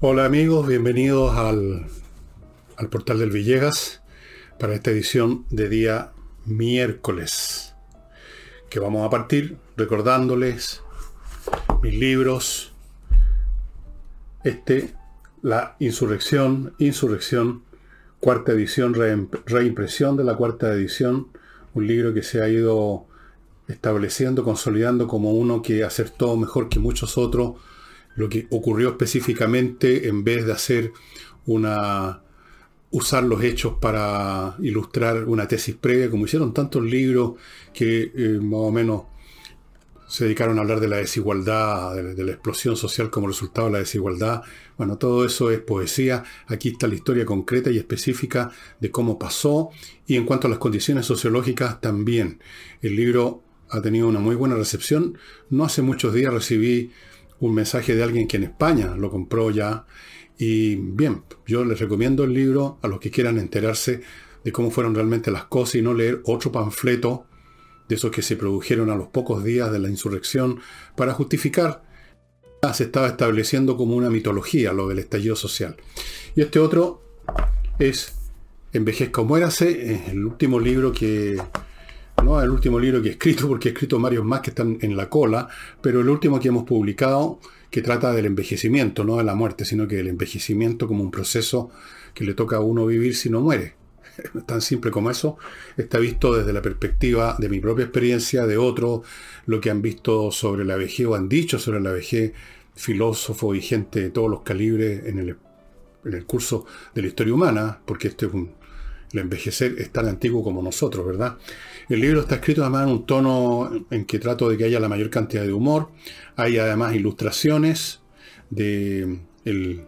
Hola amigos, bienvenidos al, al portal del Villegas para esta edición de día miércoles, que vamos a partir recordándoles mis libros, este, la insurrección, insurrección, cuarta edición, reimpresión de la cuarta edición, un libro que se ha ido estableciendo, consolidando como uno que acertó mejor que muchos otros lo que ocurrió específicamente en vez de hacer una usar los hechos para ilustrar una tesis previa, como hicieron tantos libros que eh, más o menos se dedicaron a hablar de la desigualdad, de, la explosión social como resultado de la desigualdad. Bueno, todo eso es poesía. Aquí está la historia concreta y específica de cómo pasó. Y en cuanto a las condiciones sociológicas, también. El libro ha tenido una muy buena recepción. No hace muchos días recibí un mensaje de alguien que en España lo compró ya y bien, yo les recomiendo el libro a los que quieran enterarse de cómo fueron realmente las cosas y no leer otro panfleto de esos que se produjeron a los pocos días de la insurrección para justificar se estaba estableciendo como una mitología lo del estallido social. Y este otro es Envejezca o Muérase, el último libro que no el último libro que he escrito, porque he escrito varios más que están en la cola, pero el último que hemos publicado que trata del envejecimiento, no de la muerte, sino que del envejecimiento como un proceso que le toca a uno vivir si no muere. Tan simple como eso. Está visto desde la perspectiva de mi propia experiencia, de otros, lo que han visto sobre la vejez o han dicho sobre la vejez filósofos y gente de todos los calibres en el, en el curso de la historia humana, porque este es un, el envejecer es tan antiguo como nosotros, ¿verdad? El libro está escrito además en un tono en que trato de que haya la mayor cantidad de humor. Hay además ilustraciones de el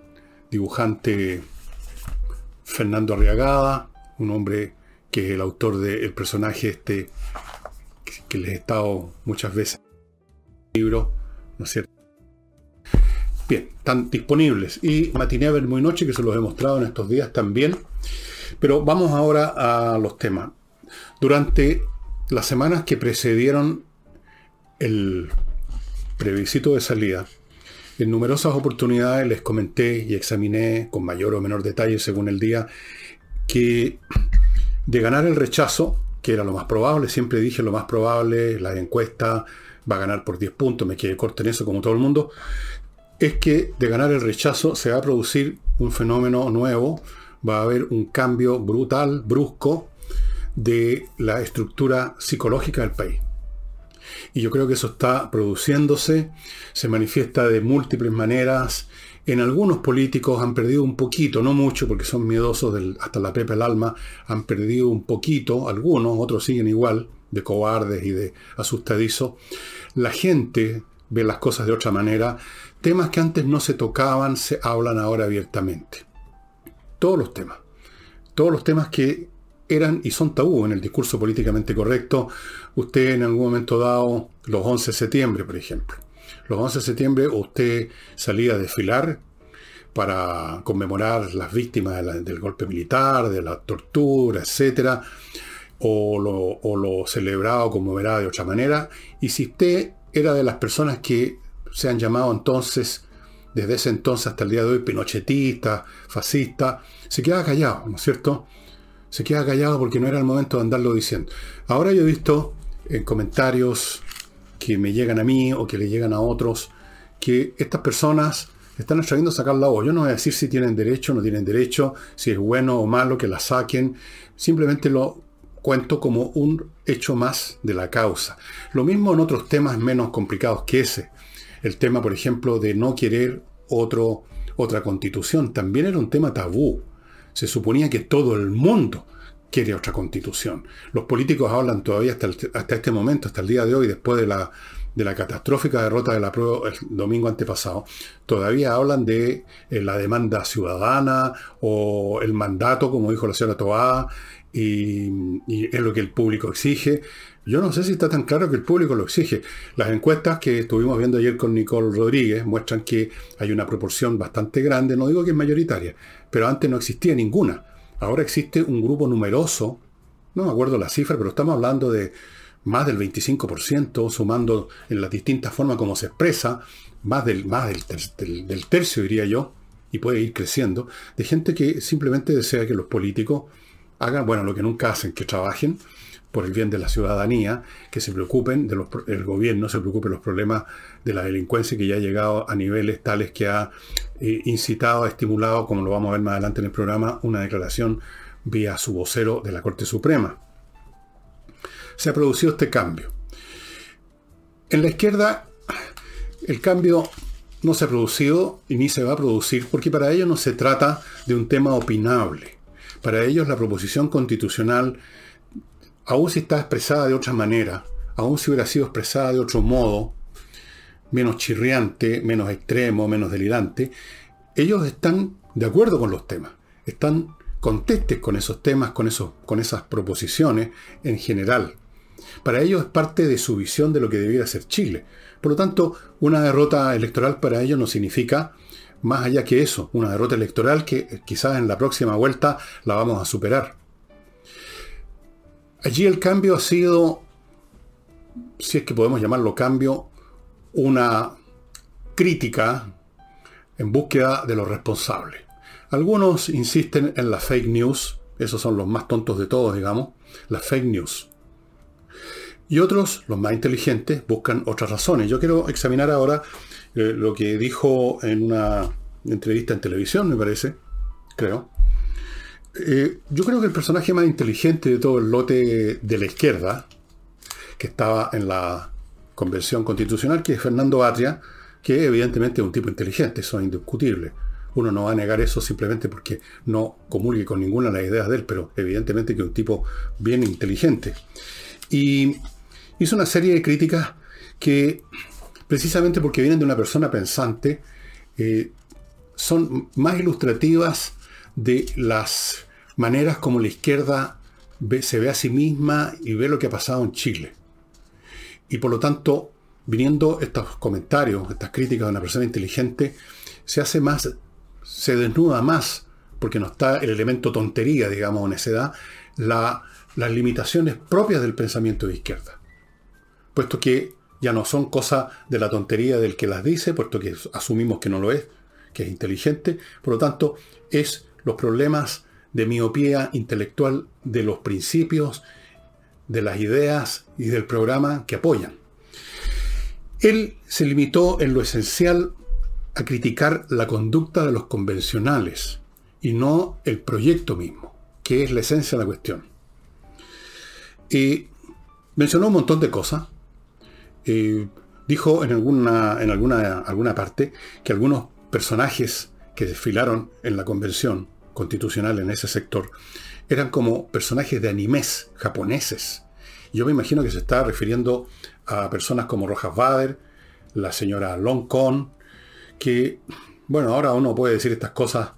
dibujante Fernando Arriagada, un hombre que es el autor del personaje este que les he estado muchas veces en el libro, ¿no es cierto? Bien, están disponibles. Y Matiné muy noche, que se los he mostrado en estos días también. Pero vamos ahora a los temas. Durante las semanas que precedieron el previsito de salida, en numerosas oportunidades les comenté y examiné con mayor o menor detalle según el día que de ganar el rechazo, que era lo más probable, siempre dije lo más probable, la encuesta va a ganar por 10 puntos, me quedé corto en eso como todo el mundo, es que de ganar el rechazo se va a producir un fenómeno nuevo, va a haber un cambio brutal, brusco, de la estructura psicológica del país. Y yo creo que eso está produciéndose, se manifiesta de múltiples maneras. En algunos políticos han perdido un poquito, no mucho, porque son miedosos del, hasta la pepa el alma, han perdido un poquito, algunos, otros siguen igual, de cobardes y de asustadizos. La gente ve las cosas de otra manera. Temas que antes no se tocaban se hablan ahora abiertamente. Todos los temas. Todos los temas que eran y son tabú en el discurso políticamente correcto. Usted en algún momento dado, los 11 de septiembre, por ejemplo. Los 11 de septiembre usted salía a desfilar para conmemorar las víctimas del golpe militar, de la tortura, etc. O lo, o lo celebraba o conmemoraba de otra manera. Y si usted era de las personas que se han llamado entonces, desde ese entonces hasta el día de hoy, pinochetista, fascista, se quedaba callado, ¿no es cierto? se queda callado porque no era el momento de andarlo diciendo. Ahora yo he visto en comentarios que me llegan a mí o que le llegan a otros que estas personas están a sacar la voz. Yo no voy a decir si tienen derecho o no tienen derecho, si es bueno o malo que la saquen. Simplemente lo cuento como un hecho más de la causa. Lo mismo en otros temas menos complicados que ese. El tema, por ejemplo, de no querer otro, otra constitución. También era un tema tabú se suponía que todo el mundo quiere otra constitución. Los políticos hablan todavía hasta, hasta este momento, hasta el día de hoy, después de la, de la catastrófica derrota de la prueba el domingo antepasado, todavía hablan de eh, la demanda ciudadana o el mandato, como dijo la señora Toá, y, y, es lo que el público exige. Yo no sé si está tan claro que el público lo exige. Las encuestas que estuvimos viendo ayer con Nicole Rodríguez muestran que hay una proporción bastante grande, no digo que es mayoritaria, pero antes no existía ninguna. Ahora existe un grupo numeroso, no me acuerdo la cifra, pero estamos hablando de más del 25%, sumando en las distintas formas como se expresa, más del, más del, tercio, diría yo, y puede ir creciendo, de gente que simplemente desea que los políticos hagan, bueno, lo que nunca hacen, que trabajen por el bien de la ciudadanía, que se preocupen del gobierno, se preocupe de los problemas de la delincuencia que ya ha llegado a niveles tales que ha eh, incitado, estimulado, como lo vamos a ver más adelante en el programa, una declaración vía su vocero de la Corte Suprema. Se ha producido este cambio. En la izquierda, el cambio no se ha producido y ni se va a producir porque para ellos no se trata de un tema opinable. Para ellos la proposición constitucional, aun si está expresada de otra manera, aun si hubiera sido expresada de otro modo, menos chirriante, menos extremo, menos delirante, ellos están de acuerdo con los temas, están contestes con esos temas, con, esos, con esas proposiciones en general. Para ellos es parte de su visión de lo que debiera ser Chile. Por lo tanto, una derrota electoral para ellos no significa más allá que eso, una derrota electoral que quizás en la próxima vuelta la vamos a superar. Allí el cambio ha sido, si es que podemos llamarlo cambio, una crítica en búsqueda de los responsables. Algunos insisten en las fake news, esos son los más tontos de todos, digamos, las fake news. Y otros, los más inteligentes, buscan otras razones. Yo quiero examinar ahora eh, lo que dijo en una entrevista en televisión, me parece, creo. Eh, yo creo que el personaje más inteligente de todo el lote de la izquierda, que estaba en la convención constitucional, que es Fernando Atria, que evidentemente es un tipo inteligente, eso es indiscutible. Uno no va a negar eso simplemente porque no comulgue con ninguna de las ideas de él, pero evidentemente que es un tipo bien inteligente. Y hizo una serie de críticas que, precisamente porque vienen de una persona pensante, eh, son más ilustrativas de las maneras como la izquierda se ve a sí misma y ve lo que ha pasado en Chile. Y por lo tanto, viniendo estos comentarios, estas críticas de una persona inteligente, se hace más, se desnuda más, porque no está el elemento tontería, digamos, en necedad, la, las limitaciones propias del pensamiento de izquierda puesto que ya no son cosas de la tontería del que las dice, puesto que asumimos que no lo es, que es inteligente, por lo tanto, es los problemas de miopía intelectual de los principios, de las ideas y del programa que apoyan. Él se limitó en lo esencial a criticar la conducta de los convencionales y no el proyecto mismo, que es la esencia de la cuestión. Y mencionó un montón de cosas, eh, dijo en, alguna, en alguna, alguna parte que algunos personajes que desfilaron en la convención constitucional en ese sector eran como personajes de animes japoneses. Yo me imagino que se está refiriendo a personas como Rojas Bader, la señora Long Con, que, bueno, ahora uno puede decir estas cosas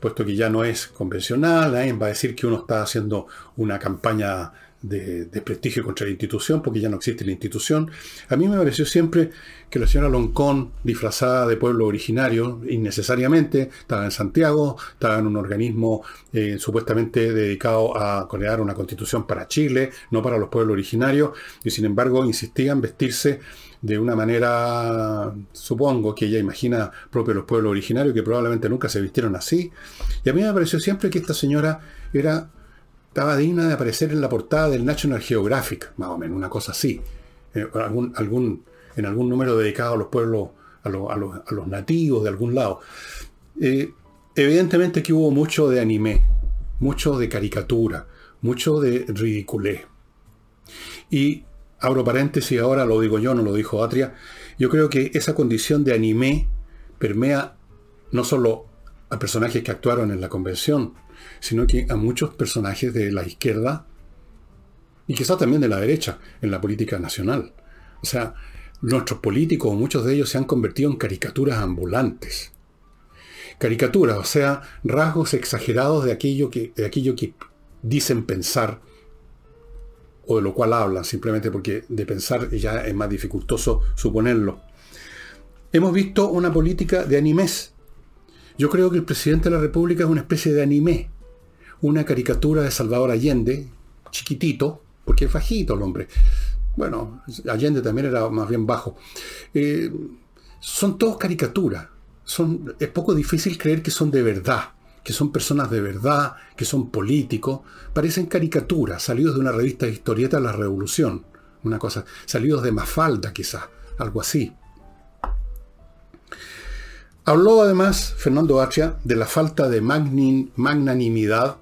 puesto que ya no es convencional, alguien va a decir que uno está haciendo una campaña de, prestigio contra la institución, porque ya no existe la institución. A mí me pareció siempre que la señora Loncón, disfrazada de pueblo originario, innecesariamente, estaba en Santiago, estaba en un organismo eh, supuestamente dedicado a crear una constitución para Chile, no para los pueblos originarios, y sin embargo insistía en vestirse de una manera, supongo que ella imagina propio los pueblos originarios, que probablemente nunca se vistieron así. Y a mí me pareció siempre que esta señora era estaba digna de aparecer en la portada del National Geographic, más o menos, una cosa así. Eh, algún, algún, en algún número dedicado a los pueblos, a, los, nativos de algún lado. Eh, evidentemente que hubo mucho de anime, mucho de caricatura, mucho de ridiculez. Y abro paréntesis, ahora lo digo yo, no lo dijo Atria, yo creo que esa condición de anime permea no solo a personajes que actuaron en la convención, sino que a muchos personajes de la izquierda y quizás también de la derecha en la política nacional. O sea, nuestros políticos, muchos de ellos se han convertido en caricaturas ambulantes. Caricaturas, o sea, rasgos exagerados de aquello que, de aquello que dicen pensar o de lo cual hablan, simplemente porque de pensar ya es más dificultoso suponerlo. Hemos visto una política de animes. Yo creo que el presidente de la República es una especie de anime una caricatura de Salvador Allende, chiquitito, porque es bajito el hombre, bueno, Allende también era más bien bajo. Eh, son todos caricaturas. Son, es poco difícil creer que son de verdad, que son personas de verdad, que son políticos. Parecen caricaturas, salidos de una revista de historieta la Revolución. Una cosa, salidos de Mafalda quizás, algo así. Habló además Fernando Atria de la falta de magnanimidad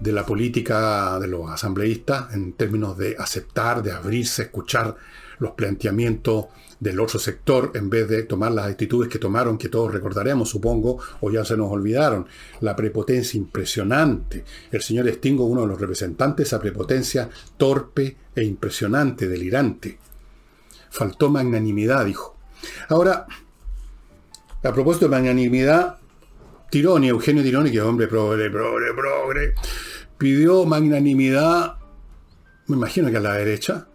de la política de los asambleístas en términos de aceptar, de abrirse, escuchar los planteamientos del otro sector en vez de tomar las actitudes que tomaron, que todos recordaremos, supongo, o ya se nos olvidaron. La prepotencia impresionante. El señor Stingo, uno de los representantes, esa prepotencia torpe e impresionante, delirante. Faltó magnanimidad, dijo. Ahora, a propósito de magnanimidad, Tironi, Eugenio Tironi, que es hombre progre, progre, progre, pidió magnanimidad, me imagino que a la derecha,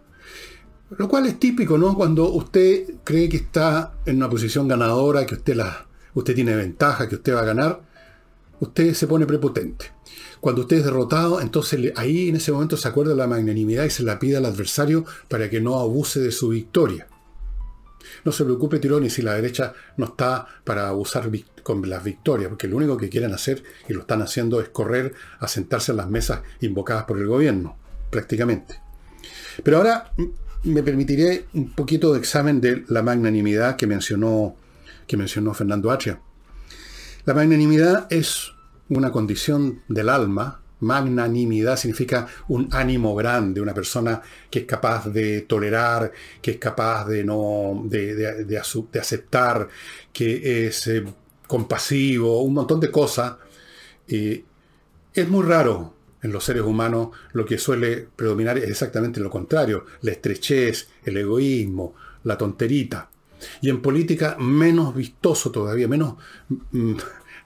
lo cual es típico, ¿no? Cuando usted cree que está en una posición ganadora, que usted, la, usted tiene ventaja, que usted va a ganar, usted se pone prepotente. Cuando usted es derrotado, entonces ahí en ese momento se acuerda la magnanimidad y se la pide al adversario para que no abuse de su victoria. No se preocupe, Tironi, si la derecha no está para abusar con las victorias, porque lo único que quieren hacer, y lo están haciendo, es correr a sentarse en las mesas invocadas por el gobierno, prácticamente. Pero ahora me permitiré un poquito de examen de la magnanimidad que mencionó, que mencionó Fernando Atria. La magnanimidad es una condición del alma Magnanimidad significa un ánimo grande, una persona que es capaz de tolerar, que es capaz de no de, aceptar, que es eh, compasivo, un montón de cosas. es muy raro en los seres humanos lo que suele predominar es exactamente lo contrario, la estrechez, el egoísmo, la tonterita. Y en política menos vistoso todavía, menos, mm,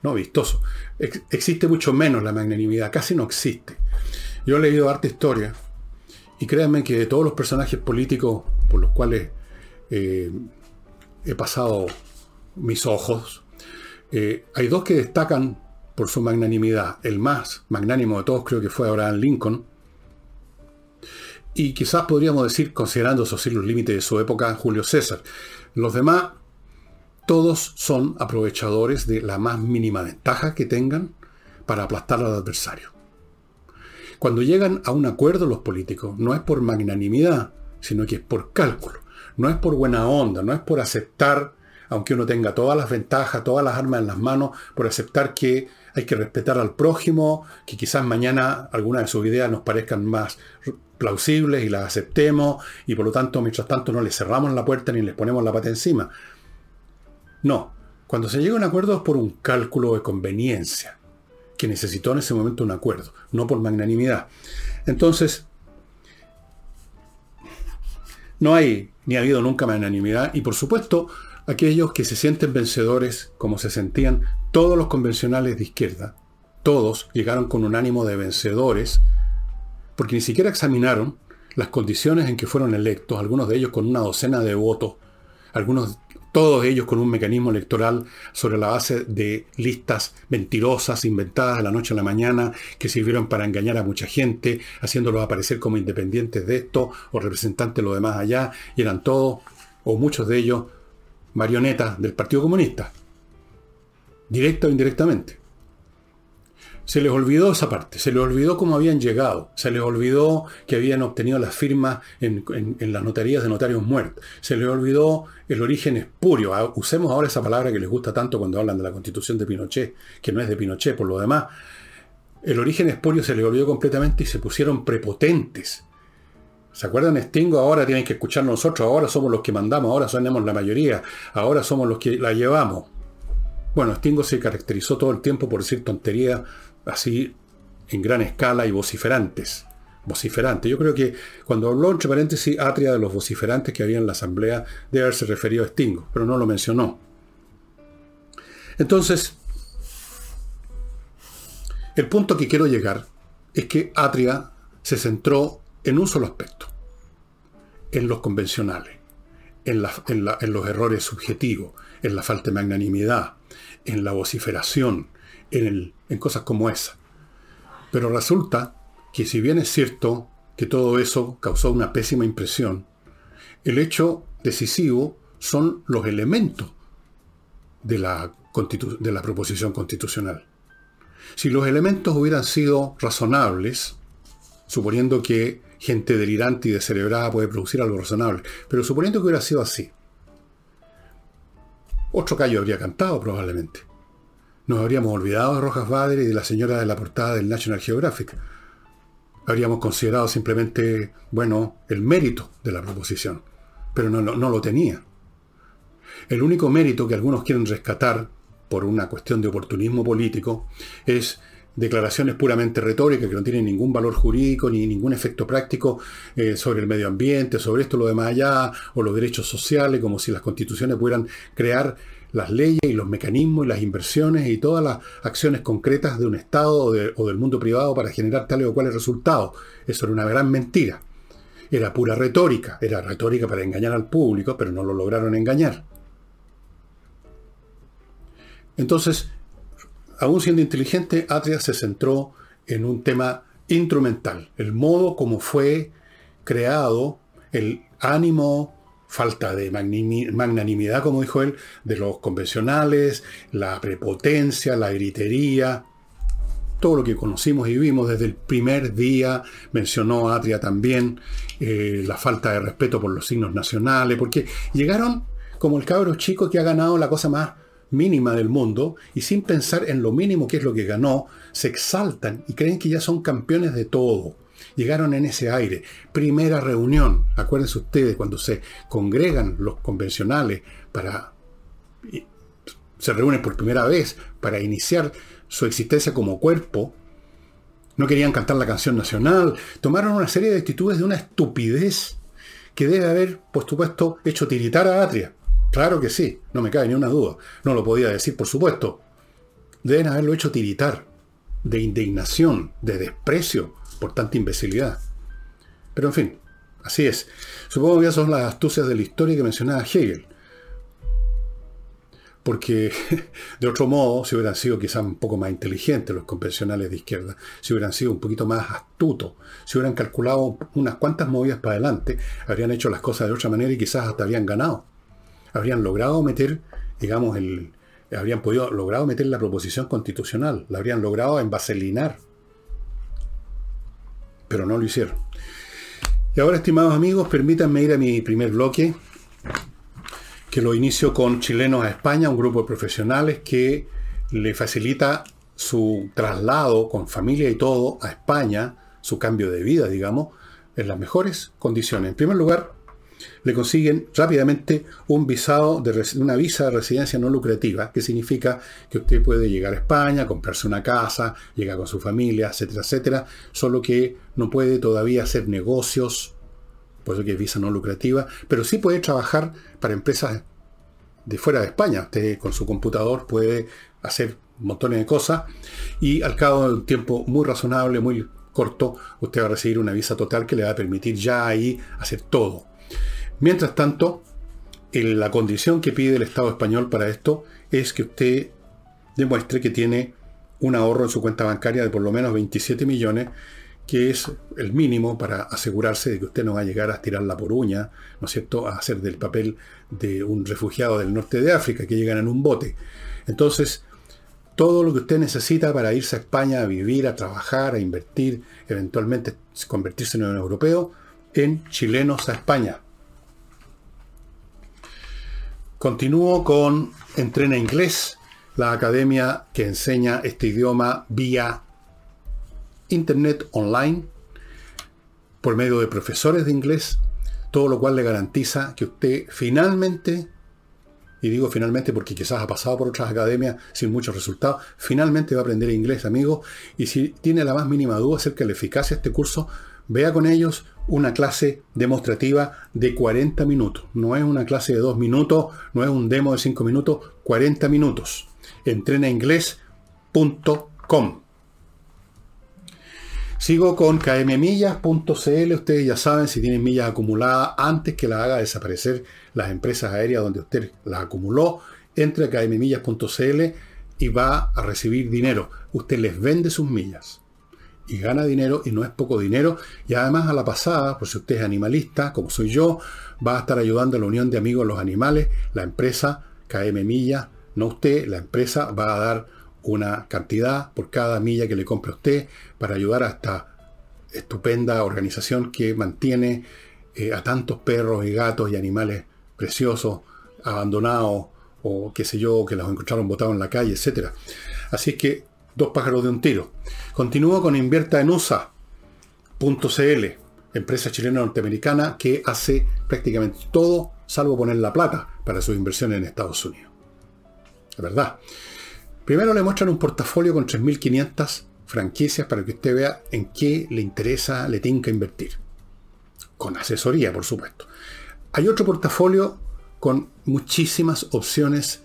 no vistoso. existe mucho menos la magnanimidad, casi no existe. Yo he leído arte historia y créanme que de todos los personajes políticos por los cuales eh, he pasado mis ojos, eh, hay dos que destacan por su magnanimidad. El más magnánimo de todos creo que fue Abraham Lincoln. Y quizás podríamos decir, considerando esos los límites de su época, Julio César. Los demás todos son aprovechadores de la más mínima ventaja que tengan para aplastar al adversario. Cuando llegan a un acuerdo los políticos, no es por magnanimidad, sino que es por cálculo. No es por buena onda, no es por aceptar, aunque uno tenga todas las ventajas, todas las armas en las manos, por aceptar que hay que respetar al prójimo, que quizás mañana algunas de sus ideas nos parezcan más plausibles y las aceptemos, y por lo tanto, mientras tanto, no les cerramos la puerta ni les ponemos la pata encima. No, cuando se llega a un acuerdo es por un cálculo de conveniencia, que necesitó en ese momento un acuerdo, no por magnanimidad. Entonces, no hay ni ha habido nunca magnanimidad y por supuesto aquellos que se sienten vencedores como se sentían todos los convencionales de izquierda, todos llegaron con un ánimo de vencedores porque ni siquiera examinaron las condiciones en que fueron electos, algunos de ellos con una docena de votos, algunos todos ellos con un mecanismo electoral sobre la base de listas mentirosas, inventadas de la noche a la mañana, que sirvieron para engañar a mucha gente, haciéndolos aparecer como independientes de esto o representantes de lo demás allá, y eran todos, o muchos de ellos, marionetas del Partido Comunista, directa o indirectamente. Se les olvidó esa parte, se les olvidó cómo habían llegado, se les olvidó que habían obtenido las firmas en, las notarías de notarios muertos, se les olvidó el origen espurio. Ah, usemos ahora esa palabra que les gusta tanto cuando hablan de la constitución de Pinochet, que no es de Pinochet por lo demás. El origen espurio se les olvidó completamente y se pusieron prepotentes. ¿Se acuerdan Stingo? Ahora tienen que escuchar nosotros, ahora somos los que mandamos, ahora somos la mayoría, ahora somos los que la llevamos. Bueno, Stingo se caracterizó todo el tiempo por decir tontería así en gran escala y vociferantes. Vociferante. Yo creo que cuando habló, entre paréntesis, Atria de los vociferantes que había en la asamblea, debe haberse referido a Stingo, pero no lo mencionó. Entonces, el punto que quiero llegar es que Atria se centró en un solo aspecto, en los convencionales, en, en los errores subjetivos, en la falta de magnanimidad, en la vociferación, en, cosas como esa. Pero resulta que si bien es cierto que todo eso causó una pésima impresión, el hecho decisivo son los elementos de la, de la proposición constitucional. Si los elementos hubieran sido razonables, suponiendo que gente delirante y descerebrada puede producir algo razonable, pero suponiendo que hubiera sido así, otro callo habría cantado probablemente. Nos habríamos olvidado de Rojas Bader y de la señora de la portada del National Geographic. Habríamos considerado simplemente, bueno, el mérito de la proposición, pero no, no lo tenía. El único mérito que algunos quieren rescatar por una cuestión de oportunismo político es declaraciones puramente retóricas que no tienen ningún valor jurídico ni ningún efecto práctico eh, sobre el medio ambiente, sobre esto, lo demás allá, o los derechos sociales, como si las constituciones pudieran crear las leyes y los mecanismos y las inversiones y todas las acciones concretas de un Estado o, o del mundo privado para generar tales o cuales resultados. Eso era una gran mentira. Era pura retórica, era retórica para engañar al público, pero no lo lograron engañar. Entonces, aún siendo inteligente, Atria se centró en un tema instrumental, el modo como fue creado, el ánimo, falta de magnanimidad, como dijo él, de los convencionales, la prepotencia, la gritería, todo lo que conocimos y vimos desde el primer día, mencionó Atria también, eh, la falta de respeto por los signos nacionales, porque llegaron como el cabro chico que ha ganado la cosa más mínima del mundo y sin pensar en lo mínimo que es lo que ganó, se exaltan y creen que ya son campeones de todo. Llegaron en ese aire. Primera reunión. Acuérdense ustedes cuando se congregan los convencionales para... Se reúnen por primera vez para iniciar su existencia como cuerpo. No querían cantar la canción nacional. Tomaron una serie de actitudes de una estupidez que debe haber, por supuesto, hecho tiritar a Atria. Claro que sí, no me cabe ni una duda. No lo podía decir, por supuesto. Deben haberlo hecho tiritar, de indignación, de desprecio por tanta imbecilidad. Pero en fin, así es. Supongo que esas son las astucias de la historia que mencionaba Hegel. Porque de otro modo, si hubieran sido quizás un poco más inteligentes los convencionales de izquierda, si hubieran sido un poquito más astutos, si hubieran calculado unas cuantas movidas para adelante, habrían hecho las cosas de otra manera y quizás hasta habrían ganado habrían logrado meter, digamos, el, habrían podido logrado meter la proposición constitucional, la habrían logrado envaselinar. Pero no lo hicieron. Y ahora, estimados amigos, permítanme ir a mi primer bloque, que lo inicio con Chilenos a España, un grupo de profesionales que le facilita su traslado con familia y todo a España, su cambio de vida, digamos, en las mejores condiciones. En primer lugar, le consiguen rápidamente un visado de una visa de residencia no lucrativa, que significa que usted puede llegar a España, comprarse una casa, llegar con su familia, etcétera, etcétera, solo que no puede todavía hacer negocios, por eso que es visa no lucrativa, pero sí puede trabajar para empresas de fuera de España. Usted con su computador puede hacer montones de cosas y al cabo de un tiempo muy razonable, muy corto, usted va a recibir una visa total que le va a permitir ya ahí hacer todo. Mientras tanto, la condición que pide el Estado español para esto es que usted demuestre que tiene un ahorro en su cuenta bancaria de por lo menos 27 millones, que es el mínimo para asegurarse de que usted no va a llegar a tirarla por uña, ¿no es cierto?, a hacer del papel de un refugiado del norte de África que llegan en un bote. Entonces, todo lo que usted necesita para irse a España a vivir, a trabajar, a invertir, eventualmente convertirse en un europeo, en chilenos a España. Continúo con Entrena Inglés, la academia que enseña este idioma vía Internet online por medio de profesores de inglés, todo lo cual le garantiza que usted finalmente, y digo finalmente porque quizás ha pasado por otras academias sin muchos resultados, finalmente va a aprender inglés, amigo, y si tiene la más mínima duda acerca de la eficacia de este curso, vea con ellos una clase demostrativa de 40 minutos. No es una clase de 2 minutos, no es un demo de 5 minutos, 40 minutos. Entrenainglés.com. Sigo con kmmillas.cl. Ustedes ya saben si tienen millas acumuladas antes que la haga desaparecer las empresas aéreas donde usted las acumuló. Entre a kmmillas.cl y va a recibir dinero. Usted les vende sus millas y gana dinero y no es poco dinero. Y además a la pasada, por si usted es animalista, como soy yo, va a estar ayudando a la Unión de Amigos de los Animales, la empresa KM Milla, no usted, la empresa va a dar una cantidad por cada milla que le compre a usted para ayudar a esta estupenda organización que mantiene eh, a tantos perros y gatos y animales preciosos abandonados o qué sé yo, que los encontraron botados en la calle, etc. Así que dos pájaros de un tiro. Continúo con invierta en USA.cl, empresa chilena norteamericana que hace prácticamente todo salvo poner la plata para sus inversiones en Estados Unidos. La verdad. Primero le muestran un portafolio con 3.500 franquicias para que usted vea en qué le interesa, le que invertir. Con asesoría, por supuesto. Hay otro portafolio con muchísimas opciones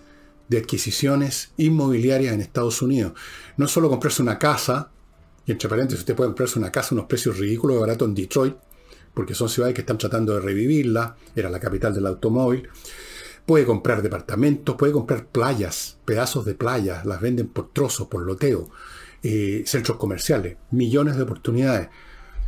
de adquisiciones inmobiliarias en Estados Unidos. No solo comprarse una casa, y entre paréntesis usted puede comprarse una casa a unos precios ridículos de barato en Detroit, porque son ciudades que están tratando de revivirla, era la capital del automóvil. Puede comprar departamentos, puede comprar playas, pedazos de playas, las venden por trozos, por loteo, eh, centros comerciales, millones de oportunidades.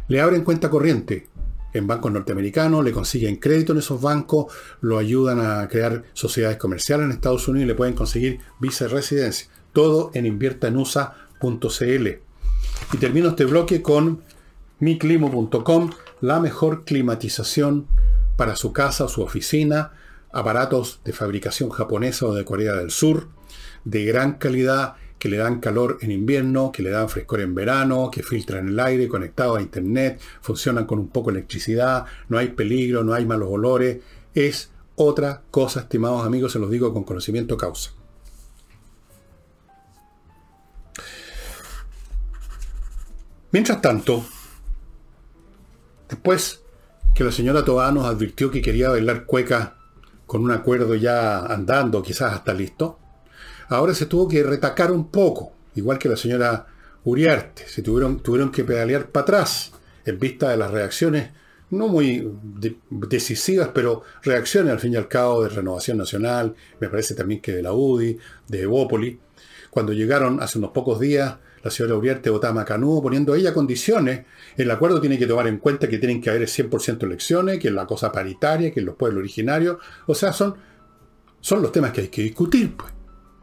Le abren cuenta corriente en bancos norteamericanos, le consiguen crédito en esos bancos, lo ayudan a crear sociedades comerciales en Estados Unidos y le pueden conseguir visa de residencia. Todo en inviertaenusa.cl. Y termino este bloque con miclimo.com, la mejor climatización para su casa su oficina aparatos de fabricación japonesa o de Corea del Sur, de gran calidad, que le dan calor en invierno, que le dan frescor en verano, que filtran el aire, conectados a internet, funcionan con un poco de electricidad, no hay peligro, no hay malos olores. Es otra cosa, estimados amigos, se los digo con conocimiento causa. Mientras tanto, después que la señora Toa nos advirtió que quería bailar cueca con un acuerdo ya andando, quizás hasta listo, ahora se tuvo que retacar un poco, igual que la señora Uriarte, se tuvieron, tuvieron que pedalear para atrás en vista de las reacciones, no muy decisivas, pero reacciones al fin y al cabo de Renovación Nacional, me parece también que de la UDI, de Evópoli, cuando llegaron hace unos pocos días la señora Uriarte votaba Macanudo, poniendo ella condiciones. El acuerdo tiene que tomar en cuenta que tienen que haber 100% elecciones, que es la cosa paritaria, que es los pueblos originarios. O sea, son, son los temas que hay que discutir pues,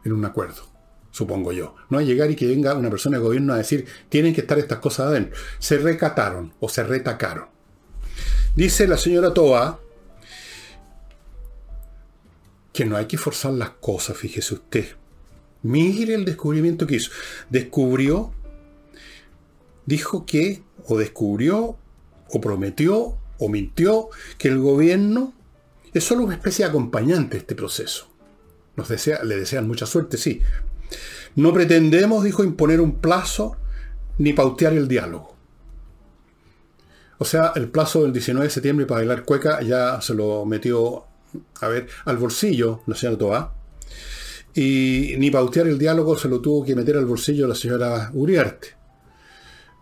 en un acuerdo, supongo yo. No hay llegar y que venga una persona de gobierno a decir, tienen que estar estas cosas adentro. Se recataron o se retacaron. Dice la señora Toa que no hay que forzar las cosas, fíjese usted. Mire el descubrimiento que hizo. Descubrió, dijo que, o descubrió, o prometió, o mintió, que el gobierno es solo una especie de acompañante de este proceso. Nos desea, le desean mucha suerte, sí. No pretendemos, dijo, imponer un plazo ni pautear el diálogo. O sea, el plazo del 19 de septiembre para bailar cueca ya se lo metió, a ver, al bolsillo, ¿no es cierto? Y ni pautear el diálogo se lo tuvo que meter al bolsillo la señora Uriarte.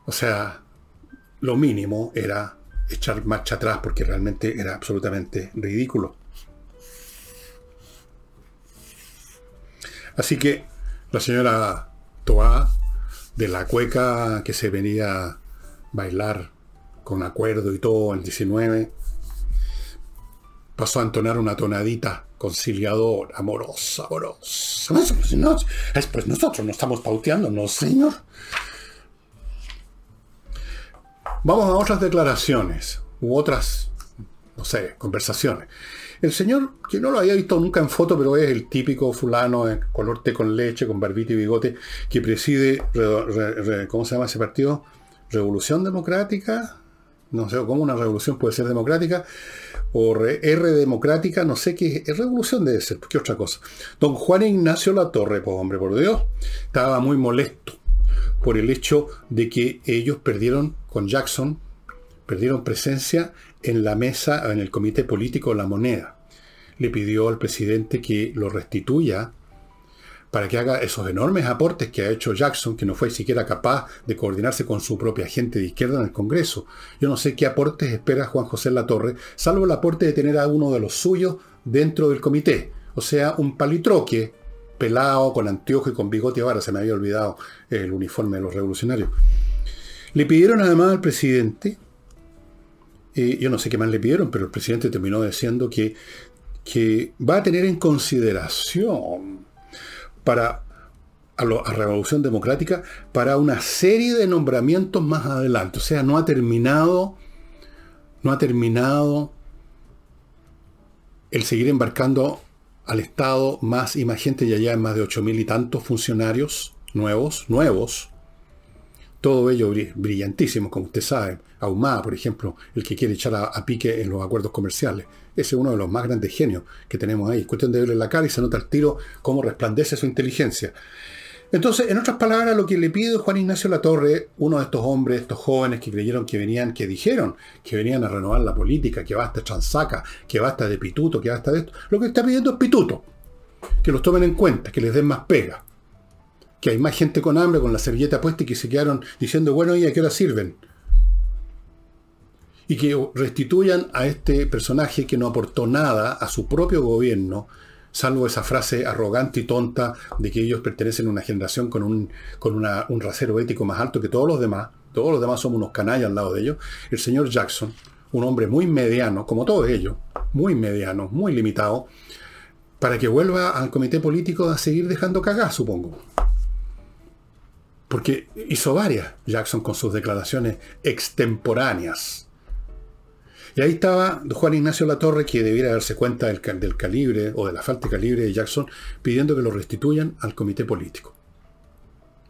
O sea, lo mínimo era echar marcha atrás porque realmente era absolutamente ridículo. Así que la señora Toa, de la cueca que se venía a bailar con acuerdo y todo el 19, pasó a entonar una tonadita conciliador, amorosa, amorosa. es pues nosotros no estamos pauteando, no señor. Vamos a otras declaraciones u otras, no sé, conversaciones. El señor, que no lo había visto nunca en foto, pero es el típico fulano en color té con leche, con barbita y bigote, que preside, ¿cómo se llama ese partido? Revolución Democrática. No sé cómo una revolución puede ser democrática o R democrática, no sé qué, es revolución debe ser, qué otra cosa. Don Juan Ignacio Latorre, pues hombre, por Dios, estaba muy molesto por el hecho de que ellos perdieron con Jackson, perdieron presencia en la mesa, en el comité político de la moneda. Le pidió al presidente que lo restituya para que haga esos enormes aportes que ha hecho Jackson, que no fue siquiera capaz de coordinarse con su propia gente de izquierda en el Congreso. Yo no sé qué aportes espera Juan José Latorre, salvo el aporte de tener a uno de los suyos dentro del comité. O sea, un palitroque, pelado, con anteojo y con bigote ahora, se me había olvidado el uniforme de los revolucionarios. Le pidieron además al presidente, eh, yo no sé qué más le pidieron, pero el presidente terminó diciendo que va a tener en consideración para a, la Revolución Democrática para una serie de nombramientos más adelante. O sea, no ha terminado, no ha terminado el seguir embarcando al Estado más y más gente, y allá en más de ocho mil y tantos funcionarios nuevos, nuevos, todo ello brillantísimo, como usted sabe. Ahumada, por ejemplo, el que quiere echar a, pique en los acuerdos comerciales. Ese es uno de los más grandes genios que tenemos ahí. Es cuestión de verle la cara y se nota el tiro cómo resplandece su inteligencia. Entonces, en otras palabras, lo que le pide Juan Ignacio Latorre, uno de estos hombres, estos jóvenes que creyeron que venían, que dijeron que venían a renovar la política, que basta de chanzaca, que basta de pituto, que basta de esto, lo que está pidiendo es pituto. Que los tomen en cuenta, que les den más pega. Que hay más gente con hambre, con la servilleta puesta y que se quedaron diciendo, bueno, ¿y a qué hora sirven? Y que restituyan a este personaje que no aportó nada a su propio gobierno, salvo esa frase arrogante y tonta de que ellos pertenecen a una generación con un, con un rasero ético más alto que todos los demás, todos los demás somos unos canallas al lado de ellos, el señor Jackson, un hombre muy mediano, como todos ellos, muy mediano, muy limitado, para que vuelva al comité político a seguir dejando cagar, supongo. Porque hizo varias Jackson con sus declaraciones extemporáneas y ahí estaba Juan Ignacio Latorre, que debiera darse cuenta del, del, calibre o de la falta de calibre de Jackson, pidiendo que lo restituyan al comité político.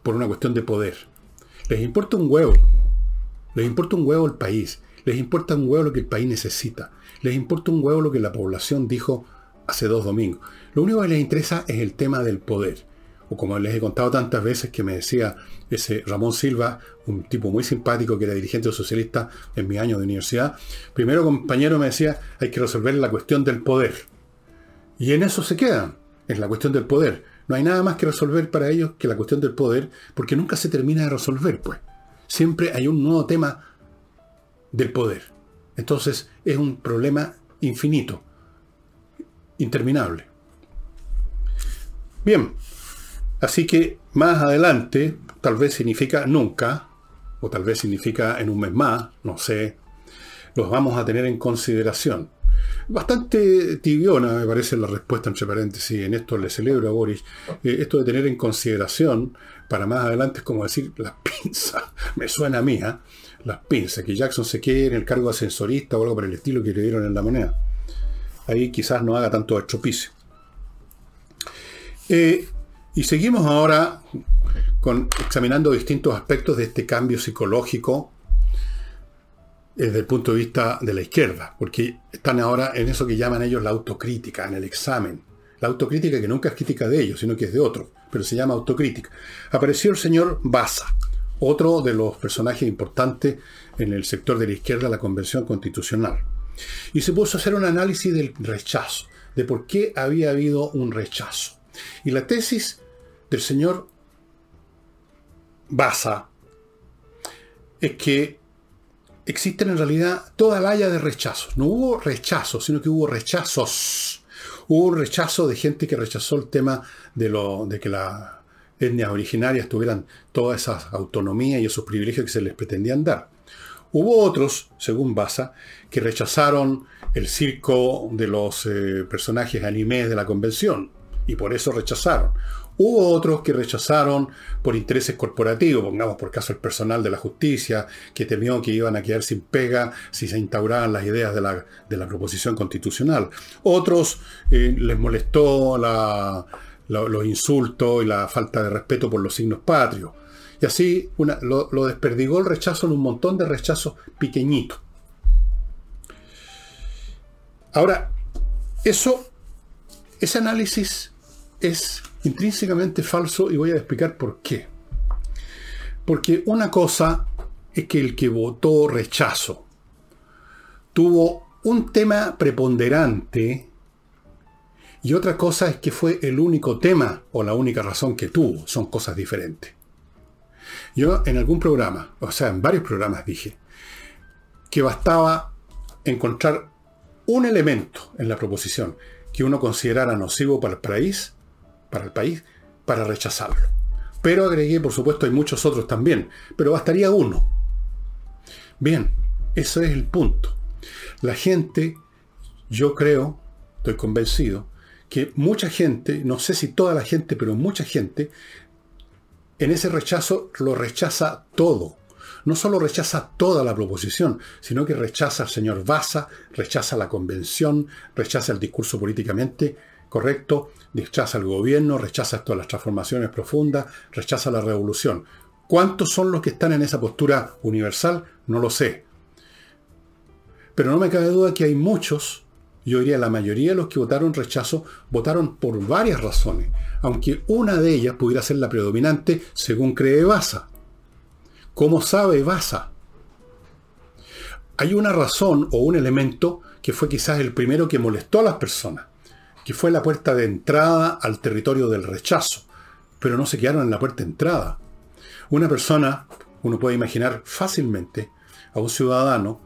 Por una cuestión de poder. Les importa un huevo. Les importa un huevo el país. Les importa un huevo lo que el país necesita. Les importa un huevo lo que la población dijo hace dos domingos. Lo único que les interesa es el tema del poder o como les he contado tantas veces que me decía ese Ramón Silva, un tipo muy simpático que era dirigente socialista en mi año de universidad, primero compañero me decía, hay que resolver la cuestión del poder. Y en eso se quedan, en la cuestión del poder. No hay nada más que resolver para ellos que la cuestión del poder, porque nunca se termina de resolver, pues. Siempre hay un nuevo tema del poder. Entonces es un problema infinito, interminable. Bien, Así que más adelante, tal vez significa nunca, o tal vez significa en un mes más, no sé, los vamos a tener en consideración. Bastante tibiona me parece la respuesta entre paréntesis, en esto le celebro a Boris. Eh, esto de tener en consideración para más adelante es como decir las pinzas, me suena a mí, ¿eh? las pinzas, que Jackson se quede en el cargo ascensorista o algo por el estilo que le dieron en la moneda. Ahí quizás no haga tanto estropicio. Eh, y seguimos ahora con, examinando distintos aspectos de este cambio psicológico desde el punto de vista de la izquierda, porque están ahora en eso que llaman ellos la autocrítica, en el examen. La autocrítica que nunca es crítica de ellos, sino que es de otros, pero se llama autocrítica. Apareció el señor Baza, otro de los personajes importantes en el sector de la izquierda la Convención Constitucional. Y se puso a hacer un análisis del rechazo, de por qué había habido un rechazo. Y la tesis del señor Baza es que existen en realidad toda la haya de rechazos. No hubo rechazos, sino que hubo rechazos. Hubo un rechazo de gente que rechazó el tema de, lo, de que las etnias originarias tuvieran toda esa autonomía y esos privilegios que se les pretendían dar. Hubo otros, según Baza, que rechazaron el circo de los eh, personajes animes de la convención y por eso rechazaron. Hubo otros que rechazaron por intereses corporativos, pongamos por caso el personal de la justicia, que temió que iban a quedar sin pega si se instauraban las ideas de la, proposición constitucional. Otros eh, les molestó los insultos y la falta de respeto por los signos patrios. Y así lo, lo desperdigó el rechazo en un montón de rechazos pequeñitos. Ahora, eso, ese análisis es intrínsecamente falso y voy a explicar por qué. Porque una cosa es que el que votó rechazo tuvo un tema preponderante y otra cosa es que fue el único tema o la única razón que tuvo. Son cosas diferentes. Yo en algún programa, o sea, en varios programas dije que bastaba encontrar un elemento en la proposición que uno considerara nocivo para el país para el país para rechazarlo. Pero agregué, por supuesto, hay muchos otros también, pero bastaría uno. Bien, ese es el punto. La gente, yo creo, estoy convencido, que mucha gente, no sé si toda la gente, pero mucha gente, en ese rechazo lo rechaza todo. No solo rechaza toda la proposición, sino que rechaza al señor Baza, rechaza la convención, rechaza el discurso políticamente correcto, rechaza el gobierno, rechaza todas las transformaciones profundas, rechaza la revolución. ¿Cuántos son los que están en esa postura universal? No lo sé. Pero no me cabe duda que hay muchos, yo diría la mayoría de los que votaron rechazo, votaron por varias razones, aunque una de ellas pudiera ser la predominante según cree Baza. ¿Cómo sabe Baza? Hay una razón o un elemento que fue quizás el primero que molestó a las personas, que fue la puerta de entrada al territorio del rechazo, pero no se quedaron en la puerta de entrada. Una persona, uno puede imaginar fácilmente a un ciudadano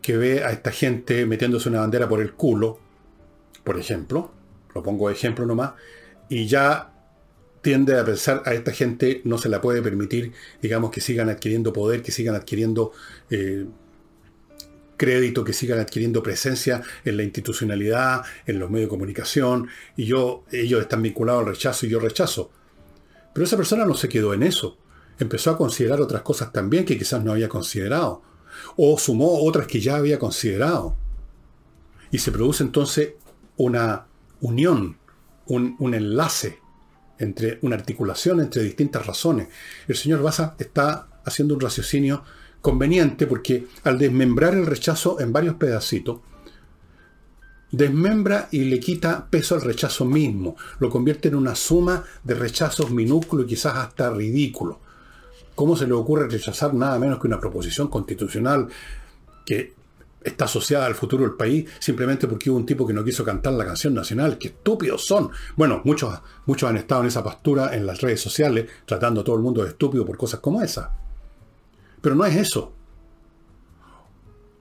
que ve a esta gente metiéndose una bandera por el culo, por ejemplo, lo pongo de ejemplo nomás, y ya tiende a pensar a esta gente no se la puede permitir, digamos, que sigan adquiriendo poder, que sigan adquiriendo eh, crédito, que sigan adquiriendo presencia en la institucionalidad, en los medios de comunicación, y yo, ellos están vinculados al rechazo y yo rechazo. Pero esa persona no se quedó en eso empezó a considerar otras cosas también que quizás no había considerado, o sumó otras que ya había considerado. Y se produce entonces una unión, un, enlace, entre una articulación entre distintas razones. El señor Baza está haciendo un raciocinio conveniente porque al desmembrar el rechazo en varios pedacitos, desmembra y le quita peso al rechazo mismo, lo convierte en una suma de rechazos minúsculos y quizás hasta ridículos. ¿Cómo se le ocurre rechazar nada menos que una proposición constitucional que está asociada al futuro del país simplemente porque hubo un tipo que no quiso cantar la canción nacional? ¡Qué estúpidos son! Bueno, muchos, muchos han estado en esa pastura en las redes sociales tratando a todo el mundo de estúpido por cosas como esa. Pero no es eso.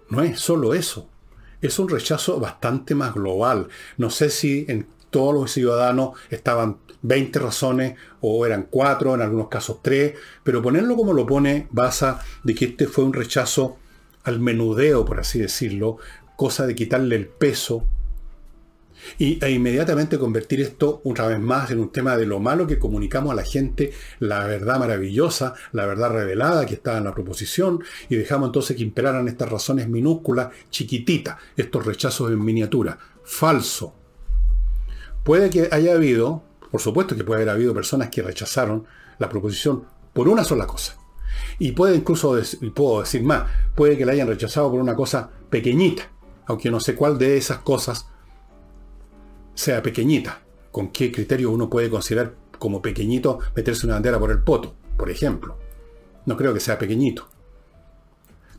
No es solo eso. Es un rechazo bastante más global. No sé si en todos los ciudadanos estaban 20 razones o eran 4, en algunos casos 3, pero ponerlo como lo pone basa de que este fue un rechazo al menudeo, por así decirlo, cosa de quitarle el peso y, e inmediatamente convertir esto una vez más en un tema de lo malo que comunicamos a la gente, la verdad maravillosa, la verdad revelada que está en la proposición, y dejamos entonces que imperaran estas razones minúsculas, chiquititas, estos rechazos en miniatura. Falso. Puede que haya habido, por supuesto que puede haber habido personas que rechazaron la proposición por una sola cosa. Y puede incluso, puedo decir más, puede que la hayan rechazado por una cosa pequeñita, aunque no sé cuál de esas cosas sea pequeñita. ¿Con qué criterio uno puede considerar como pequeñito meterse una bandera por el poto, por ejemplo? No creo que sea pequeñito.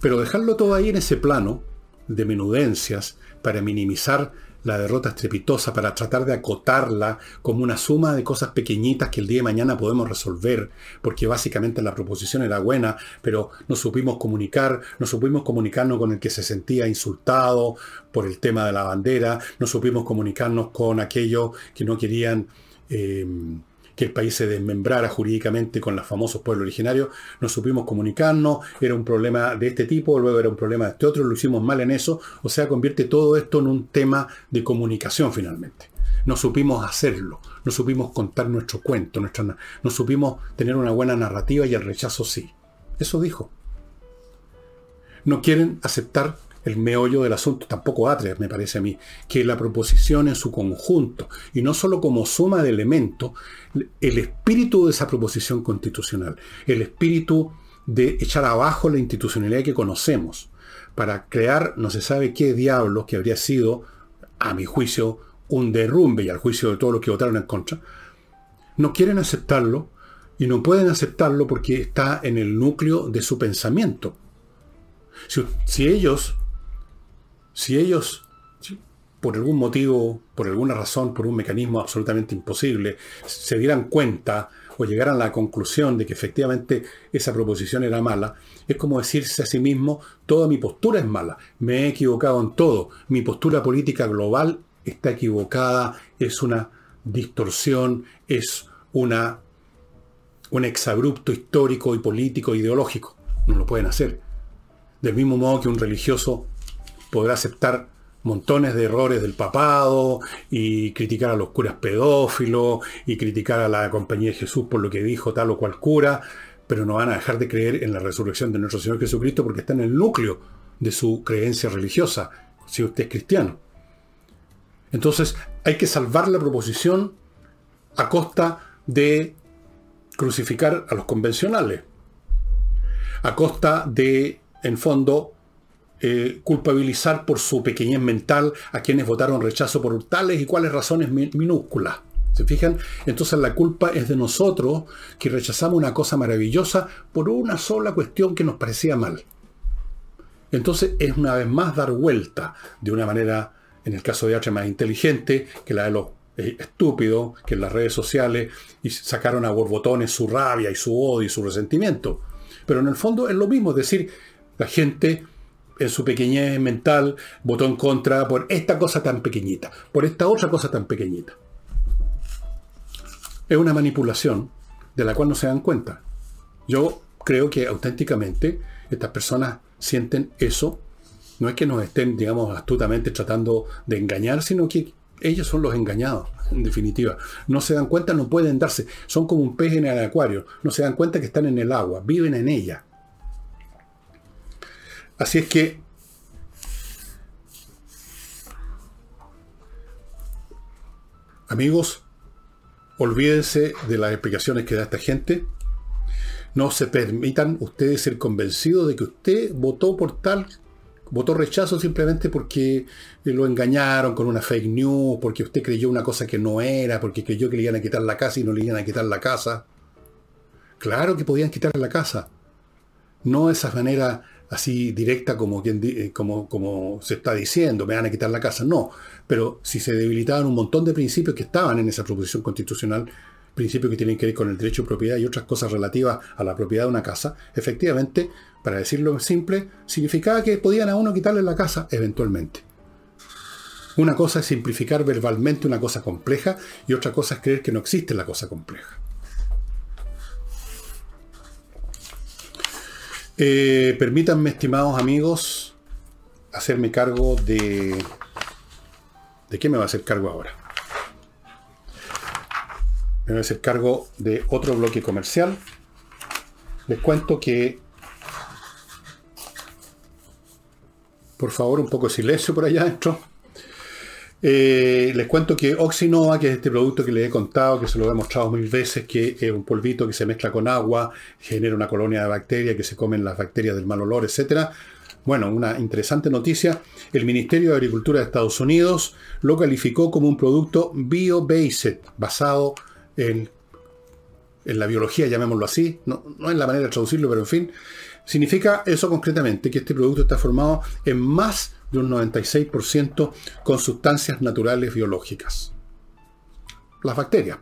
Pero dejarlo todo ahí en ese plano de menudencias para minimizar la derrota estrepitosa para tratar de acotarla como una suma de cosas pequeñitas que el día de mañana podemos resolver, porque básicamente la proposición era buena, pero no supimos comunicar, no supimos comunicarnos con el que se sentía insultado por el tema de la bandera, no supimos comunicarnos con aquellos que no querían... Eh, que el país se desmembrara jurídicamente con los famosos pueblos originarios, no supimos comunicarnos, era un problema de este tipo, luego era un problema de este otro, lo hicimos mal en eso, o sea, convierte todo esto en un tema de comunicación finalmente. No supimos hacerlo, no supimos contar nuestro cuento, nuestra, no supimos tener una buena narrativa y el rechazo sí. Eso dijo. No quieren aceptar el meollo del asunto, tampoco Atria, me parece a mí, que la proposición en su conjunto, y no solo como suma de elementos, el espíritu de esa proposición constitucional, el espíritu de echar abajo la institucionalidad que conocemos, para crear no se sabe qué diablos que habría sido, a mi juicio, un derrumbe y al juicio de todos los que votaron en contra, no quieren aceptarlo y no pueden aceptarlo porque está en el núcleo de su pensamiento. Si ellos si ellos, por algún motivo, por alguna razón, por un mecanismo absolutamente imposible, se dieran cuenta o llegaran a la conclusión de que efectivamente esa proposición era mala, es como decirse a sí mismo, toda mi postura es mala, me he equivocado en todo, mi postura política global está equivocada, es una distorsión, es una, un exabrupto histórico y político ideológico. No lo pueden hacer Del mismo modo que un religioso podrá aceptar montones de errores del papado y criticar a los curas pedófilos y criticar a la compañía de Jesús por lo que dijo tal o cual cura, pero no van a dejar de creer en la resurrección de nuestro Señor Jesucristo porque está en el núcleo de su creencia religiosa, si usted es cristiano. Entonces hay que salvar la proposición a costa de crucificar a los convencionales, a costa de, en fondo, eh, culpabilizar por su pequeñez mental a quienes votaron rechazo por tales y cuales razones minúsculas. ¿Se fijan? Entonces la culpa es de nosotros que rechazamos una cosa maravillosa por una sola cuestión que nos parecía mal. Entonces es una vez más dar vuelta de una manera, en el caso de H, más inteligente que la de los eh, estúpidos, que en las redes sociales y sacaron a borbotones su rabia y su odio y su resentimiento. Pero en el fondo es lo mismo, es decir, la gente en su pequeñez mental votó en contra por esta cosa tan pequeñita, por esta otra cosa tan pequeñita. Es una manipulación de la cual no se dan cuenta. Yo creo que auténticamente estas personas sienten eso. No es que nos estén, digamos, astutamente tratando de engañar, sino que ellos son los engañados, en definitiva. No se dan cuenta, no pueden darse. Son como un pez en el acuario. No se dan cuenta que están en el agua, viven en ella. Así es que amigos, olvídense de las explicaciones que da esta gente. No se permitan ustedes ser convencidos de que usted votó por tal, votó rechazo simplemente porque lo engañaron con una fake news, porque usted creyó una cosa que no era, porque creyó que le iban a quitar la casa y no le iban a quitar la casa. Claro que podían quitarle la casa. No de esa manera así directa como, quien, eh, como, como se está diciendo, me van a quitar la casa. No, pero si se debilitaban un montón de principios que estaban en esa proposición constitucional, principios que tienen que ver con el derecho de propiedad y otras cosas relativas a la propiedad de una casa, efectivamente, para decirlo simple, significaba que podían a uno quitarle la casa eventualmente. Una cosa es simplificar verbalmente una cosa compleja y otra cosa es creer que no existe la cosa compleja. Eh, permítanme, estimados amigos, hacerme cargo de... ¿De qué me va a hacer cargo ahora? Me voy a hacer cargo de otro bloque comercial. Les cuento que... Por favor, un poco de silencio por allá adentro. Eh, les cuento que Oxinova, que es este producto que les he contado, que se lo he mostrado mil veces, que es un polvito que se mezcla con agua, genera una colonia de bacterias que se comen las bacterias del mal olor, etc. Bueno, una interesante noticia. El Ministerio de Agricultura de Estados Unidos lo calificó como un producto bio-based, basado en, la biología, llamémoslo así. No, no es la manera de traducirlo, pero en fin. Significa eso concretamente, que este producto está formado en más de un 96% con sustancias naturales biológicas. Las bacterias.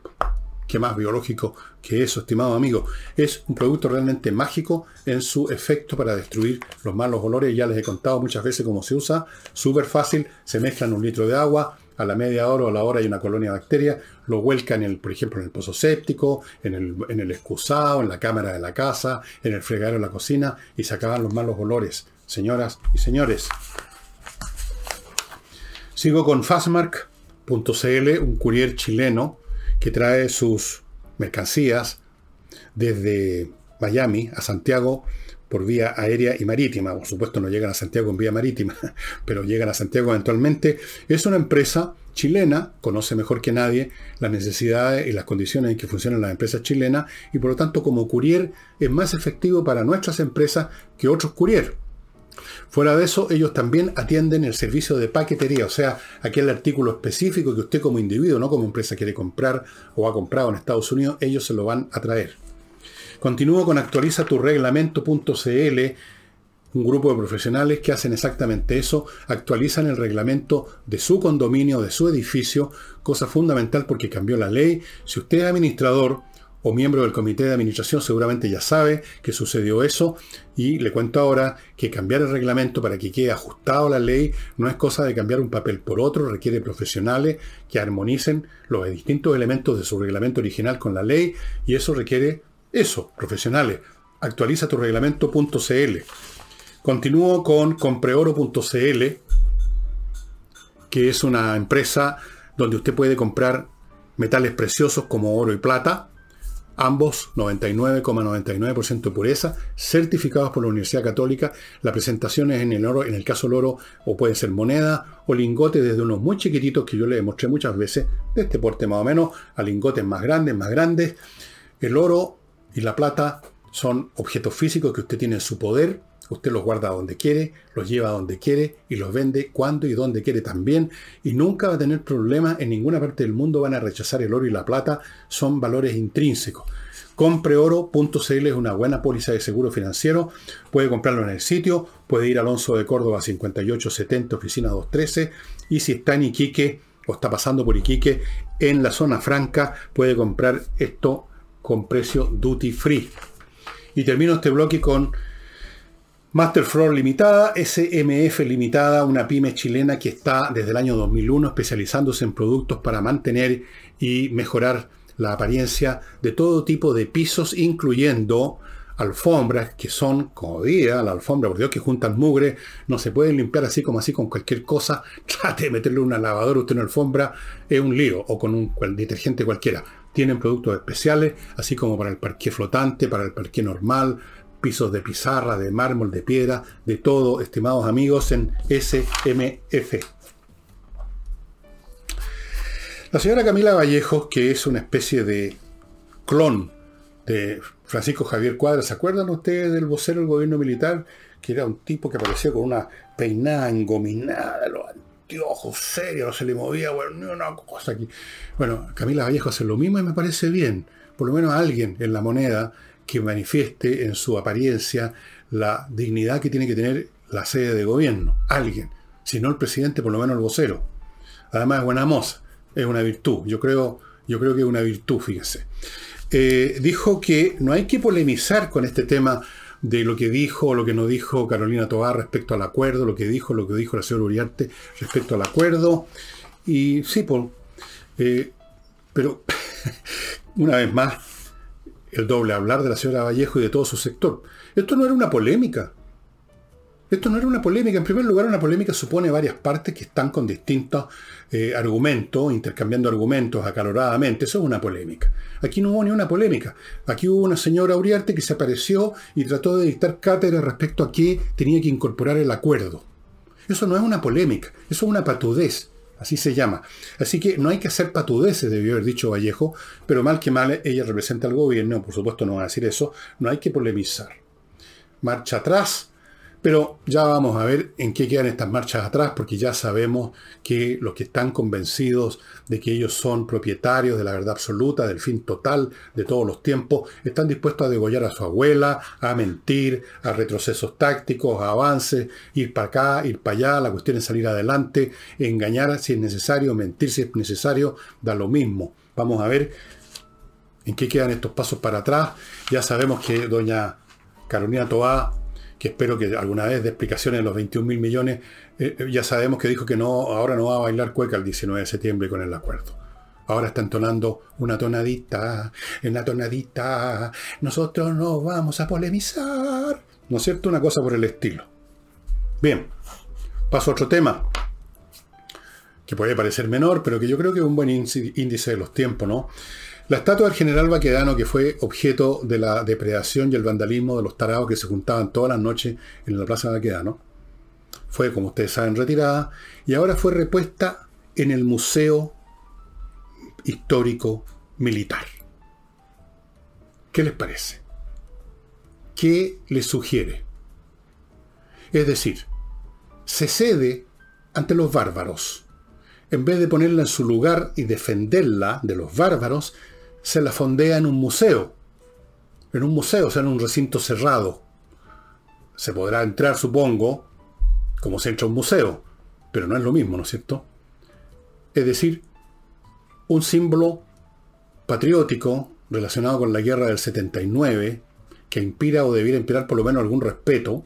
¿Qué más biológico que eso, estimado amigo? Es un producto realmente mágico en su efecto para destruir los malos olores. Ya les he contado muchas veces cómo se usa. Súper fácil. Se mezcla en un litro de agua. A la media hora o a la hora hay una colonia de bacterias. Lo vuelcan, en el, por ejemplo, en el pozo séptico, en el, en el excusado, en la cámara de la casa, en el fregadero de la cocina y se acaban los malos olores. Señoras y señores, Sigo con fastmark.cl, un courier chileno que trae sus mercancías desde Miami a Santiago por vía aérea y marítima. Por supuesto no llegan a Santiago en vía marítima, pero llegan a Santiago eventualmente. Es una empresa chilena, conoce mejor que nadie las necesidades y las condiciones en que funcionan las empresas chilenas y por lo tanto como courier es más efectivo para nuestras empresas que otros courier. Fuera de eso, ellos también atienden el servicio de paquetería, o sea, aquel artículo específico que usted como individuo, no como empresa, quiere comprar o ha comprado en Estados Unidos, ellos se lo van a traer. Continúo con actualiza tu un grupo de profesionales que hacen exactamente eso, actualizan el reglamento de su condominio, de su edificio, cosa fundamental porque cambió la ley. Si usted es administrador, o miembro del comité de administración seguramente ya sabe que sucedió eso y le cuento ahora que cambiar el reglamento para que quede ajustado a la ley no es cosa de cambiar un papel por otro, requiere profesionales que armonicen los distintos elementos de su reglamento original con la ley y eso requiere eso, profesionales. Actualiza tu reglamento.cl. Continúo con compreoro.cl, que es una empresa donde usted puede comprar metales preciosos como oro y plata, ambos 99,99% de pureza, certificados por la Universidad Católica. La presentación es en el oro, en el caso del oro, o puede ser moneda o lingote desde unos muy chiquititos que yo le mostré muchas veces, de este porte más o menos, a lingotes más grandes, más grandes. El oro y la plata son objetos físicos que usted tiene en su poder Usted los guarda donde quiere, los lleva donde quiere y los vende cuando y donde quiere también. Y nunca va a tener problemas. En ninguna parte del mundo van a rechazar el oro y la plata. Son valores intrínsecos. Compreoro.cl es una buena póliza de seguro financiero. Puede comprarlo en el sitio. Puede ir a Alonso de Córdoba 5870, oficina 213. Y si está en Iquique o está pasando por Iquique, en la zona franca, puede comprar esto con precio duty free. Y termino este bloque con Masterfloor Limitada, SMF Limitada, una pyme chilena que está desde el año 2001 especializándose en productos para mantener y mejorar la apariencia de todo tipo de pisos, incluyendo alfombras que son, como día, la alfombra, por Dios, que juntan mugre, no se pueden limpiar así como así con cualquier cosa. Trate de meterle una lavadora usted una alfombra, es un lío, o con un detergente cualquiera. Tienen productos especiales, así como para el parqué flotante, para el parqué normal, pisos de pizarra, de mármol, de piedra, de todo, estimados amigos, en SMF. La señora Camila Vallejo, que es una especie de clon de Francisco Javier Cuadra, ¿se acuerdan ustedes del vocero del gobierno militar? Que era un tipo que aparecía con una peinada engominada, los anteojos serios, no se le movía, bueno, ni una cosa aquí. Bueno, Camila Vallejo hace lo mismo y me parece bien. Por lo menos alguien en la moneda que manifieste en su apariencia la dignidad que tiene que tener la sede de gobierno. Alguien. Si no el presidente, por lo menos el vocero. Además es buena moza. Es una virtud. Yo creo, yo creo que es una virtud, fíjense. Eh, dijo que no hay que polemizar con este tema de lo que dijo o lo que no dijo Carolina Tobar respecto al acuerdo, lo que dijo, lo que dijo la señora Uriarte respecto al acuerdo. Y sí, Paul, eh, pero una vez más, el doble hablar de la señora Vallejo y de todo su sector. Esto no era una polémica. Esto no era una polémica. En primer lugar, una polémica supone varias partes que están con distintos eh, argumentos, intercambiando argumentos acaloradamente. Eso es una polémica. Aquí no hubo ni una polémica. Aquí hubo una señora Uriarte que se apareció y trató de dictar cátedra respecto a qué tenía que incorporar el acuerdo. Eso no es una polémica, eso es una patudez. Así se llama. Así que no hay que hacer patudeces, debió haber dicho Vallejo, pero mal que mal ella representa al gobierno, por supuesto no va a decir eso, no hay que polemizar. Marcha atrás, pero ya vamos a ver en qué quedan estas marchas atrás, porque ya sabemos que los que están convencidos de que ellos son propietarios de la verdad absoluta, del fin total de todos los tiempos, están dispuestos a degollar a su abuela, a mentir, a retrocesos tácticos, a avances, ir para acá, ir para allá, la cuestión es salir adelante, engañar si es necesario, mentir si es necesario, da lo mismo. Vamos a ver en qué quedan estos pasos para atrás. Ya sabemos que doña Carolina Toá que espero que alguna vez de explicaciones de los 21 mil millones, eh, eh, ya sabemos que dijo que no, ahora no va a bailar cueca el 19 de septiembre con el acuerdo. Ahora está entonando una tonadita, en la tonadita, nosotros no vamos a polemizar. ¿No es cierto? Una cosa por el estilo. Bien, paso a otro tema, que puede parecer menor, pero que yo creo que es un buen índice de los tiempos, ¿no? La estatua del general Baquedano, que fue objeto de la depredación y el vandalismo de los tarados que se juntaban todas las noches en la plaza Baquedano, fue, como ustedes saben, retirada y ahora fue repuesta en el Museo Histórico Militar. ¿Qué les parece? ¿Qué les sugiere? Es decir, se cede ante los bárbaros. En vez de ponerla en su lugar y defenderla de los bárbaros, se la fondea en un museo. En un museo, o sea, en un recinto cerrado. Se podrá entrar, supongo, como se entra a un museo, pero no es lo mismo, ¿no es cierto? Es decir, un símbolo patriótico relacionado con la guerra del 79, que inspira o debiera inspirar por lo menos algún respeto,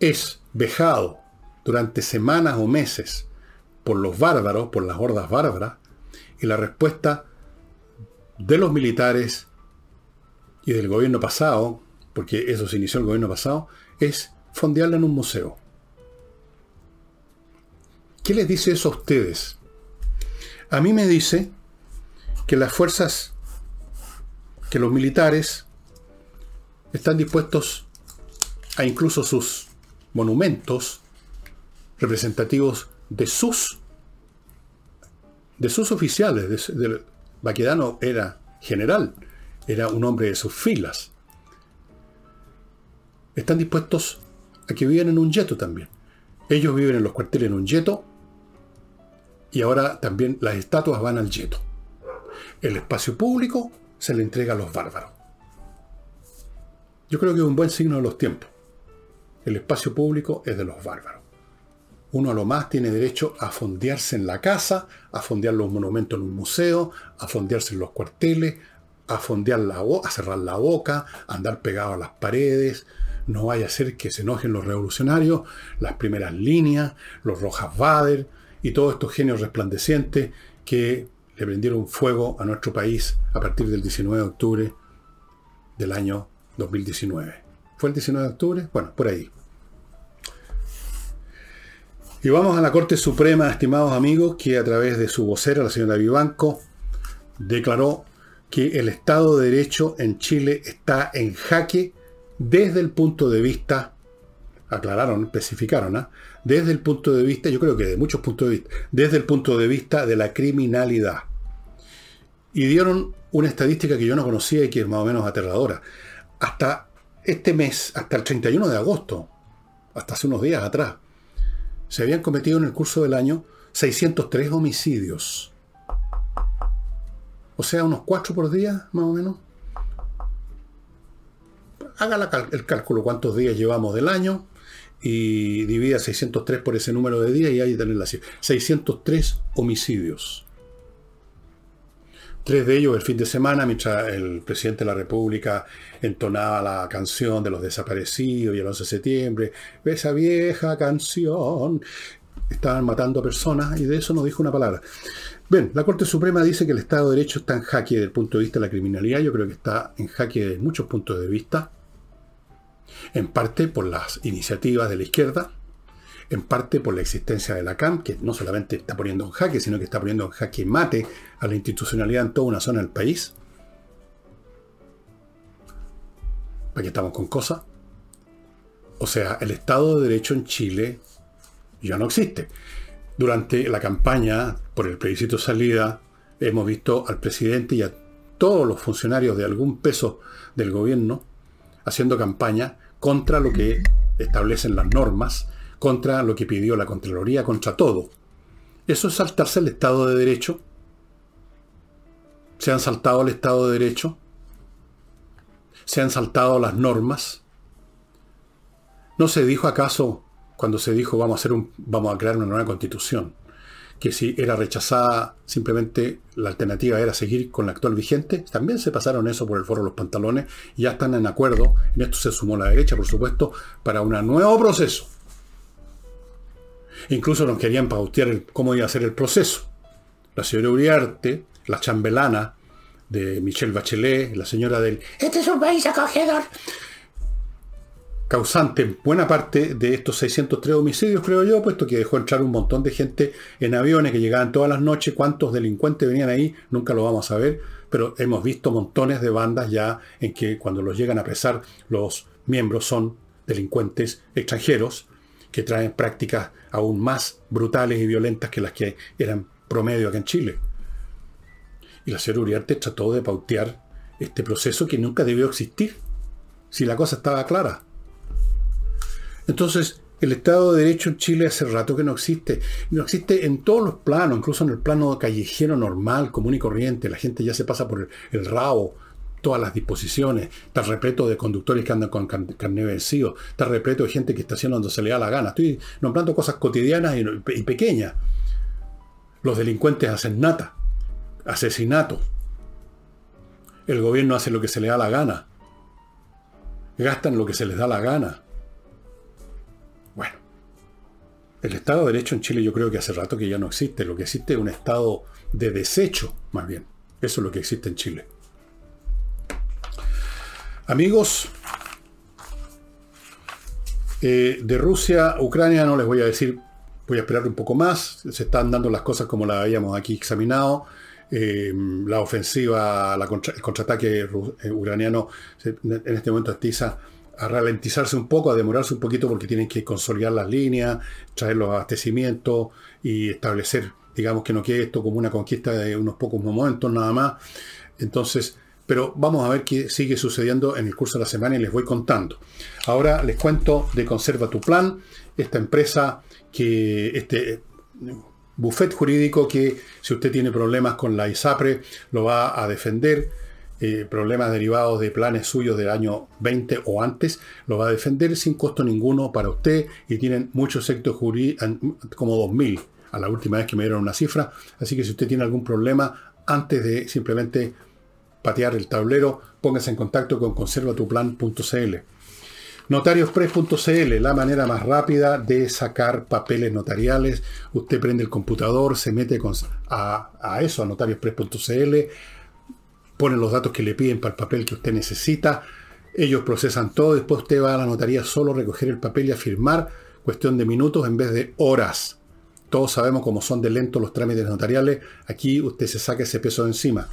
es vejado durante semanas o meses por los bárbaros, por las hordas bárbaras, y la respuesta de los militares y del gobierno pasado, porque eso se inició el gobierno pasado, es fondearla en un museo. ¿Qué les dice eso a ustedes? A mí me dice que las fuerzas, que los militares están dispuestos a incluso sus monumentos representativos de sus de sus oficiales. De, Baquedano era general, era un hombre de sus filas. Están dispuestos a que vivan en un yeto también. Ellos viven en los cuarteles en un yeto y ahora también las estatuas van al yeto. El espacio público se le entrega a los bárbaros. Yo creo que es un buen signo de los tiempos. El espacio público es de los bárbaros. Uno a lo más tiene derecho a fondearse en la casa, a fondear los monumentos en un museo, a fondearse en los cuarteles, a fondear la a cerrar la boca, a andar pegado a las paredes. No vaya a ser que se enojen los revolucionarios, las primeras líneas, los Rojas Bader y todos estos genios resplandecientes que le prendieron fuego a nuestro país a partir del 19 de octubre del año 2019. ¿Fue el 19 de octubre? Bueno, por ahí. Y vamos a la Corte Suprema, estimados amigos, que a través de su vocera, la señora Vivanco, declaró que el Estado de Derecho en Chile está en jaque desde el punto de vista, aclararon, especificaron, ¿ah? desde el punto de vista, yo creo que de muchos puntos de vista, desde el punto de vista de la criminalidad. Y dieron una estadística que yo no conocía y que es más o menos aterradora. Hasta este mes, hasta el 31 de agosto, hasta hace unos días atrás, se habían cometido en el curso del año 603 homicidios. O sea, unos 4 por día, más o menos. Haga el cálculo cuántos días llevamos del año y divida 603 por ese número de días y ahí tener la cifra. 603 homicidios. Tres de ellos el fin de semana, mientras el presidente de la República entonaba la canción de los desaparecidos y el 11 de septiembre, esa vieja canción. Estaban matando a personas y de eso no dijo una palabra. Bien, la Corte Suprema dice que el Estado de Derecho está en jaque desde el punto de vista de la criminalidad. Yo creo que está en jaque desde muchos puntos de vista. En parte por las iniciativas de la izquierda, en parte por la existencia de la CAM, que no solamente está poniendo en jaque, sino que está poniendo en jaque mate a la institucionalidad en toda una zona del país. ¿Para qué estamos con cosas? O sea, el Estado de Derecho en Chile ya no existe. Durante la campaña por el plebiscito salida, hemos visto al presidente y a todos los funcionarios de algún peso del gobierno haciendo campaña contra lo que establecen las normas contra lo que pidió la Contraloría, contra todo. ¿Eso es saltarse el Estado de Derecho? ¿Se han saltado el Estado de Derecho? ¿Se han saltado las normas? ¿No se dijo acaso, cuando se dijo vamos a, hacer un, vamos a crear una nueva constitución, que si era rechazada simplemente la alternativa era seguir con la actual vigente? También se pasaron eso por el foro de los pantalones ya están en acuerdo, en esto se sumó la derecha, por supuesto, para un nuevo proceso Incluso nos querían pautear cómo iba a ser el proceso. La señora Uriarte, la chambelana de Michelle Bachelet, la señora del Este es un país acogedor, causante en buena parte de estos 603 homicidios, creo yo, puesto que dejó entrar un montón de gente en aviones que llegaban todas las noches. ¿Cuántos delincuentes venían ahí? Nunca lo vamos a ver, pero hemos visto montones de bandas ya en que cuando los llegan a apresar los miembros son delincuentes extranjeros que traen prácticas aún más brutales y violentas que las que eran promedio acá en Chile. Y la señora Uriarte trató de pautear este proceso que nunca debió existir, si la cosa estaba clara. Entonces, el Estado de Derecho en Chile hace rato que no existe. No existe en todos los planos, incluso en el plano callejero normal, común y corriente. La gente ya se pasa por el rabo todas las disposiciones, está repleto de conductores que andan con carne vencido, está repleto de gente que estaciona donde se le da la gana. Estoy nombrando cosas cotidianas y, pequeñas. Los delincuentes hacen nata, asesinatos. El gobierno hace lo que se le da la gana. Gastan lo que se les da la gana. Bueno, el Estado de Derecho en Chile yo creo que hace rato que ya no existe. Lo que existe es un estado de desecho, más bien. Eso es lo que existe en Chile. Amigos, Eh, de Rusia, Ucrania, no les voy a decir, voy a esperar un poco más. Se están dando las cosas como las habíamos aquí examinado. Eh, la ofensiva, el contraataque eh, ucraniano en este momento estiza a ralentizarse un poco, a demorarse un poquito porque tienen que consolidar las líneas, traer los abastecimientos y establecer, digamos que no quede esto como una conquista de unos pocos momentos nada más. Entonces, pero vamos a ver qué sigue sucediendo en el curso de la semana y les voy contando. Ahora les cuento de Conserva tu Plan, esta empresa que, este buffet jurídico que si usted tiene problemas con la ISAPRE, lo va a defender. Eh, problemas derivados de planes suyos del año 20 o antes, lo va a defender sin costo ninguno para usted y tienen muchos sectores jurídicos, como 2.000 a la última vez que me dieron una cifra. Así que si usted tiene algún problema, antes de simplemente patear el tablero, póngase en contacto con conservatuplan.cl. Notariospress.cl, la manera más rápida de sacar papeles notariales. Usted prende el computador, se mete a, eso, a notariospress.cl, pone los datos que le piden para el papel que usted necesita. Ellos procesan todo, después usted va a la notaría solo a recoger el papel y a firmar, cuestión de minutos en vez de horas. Todos sabemos cómo son de lentos los trámites notariales. Aquí usted se saca ese peso de encima.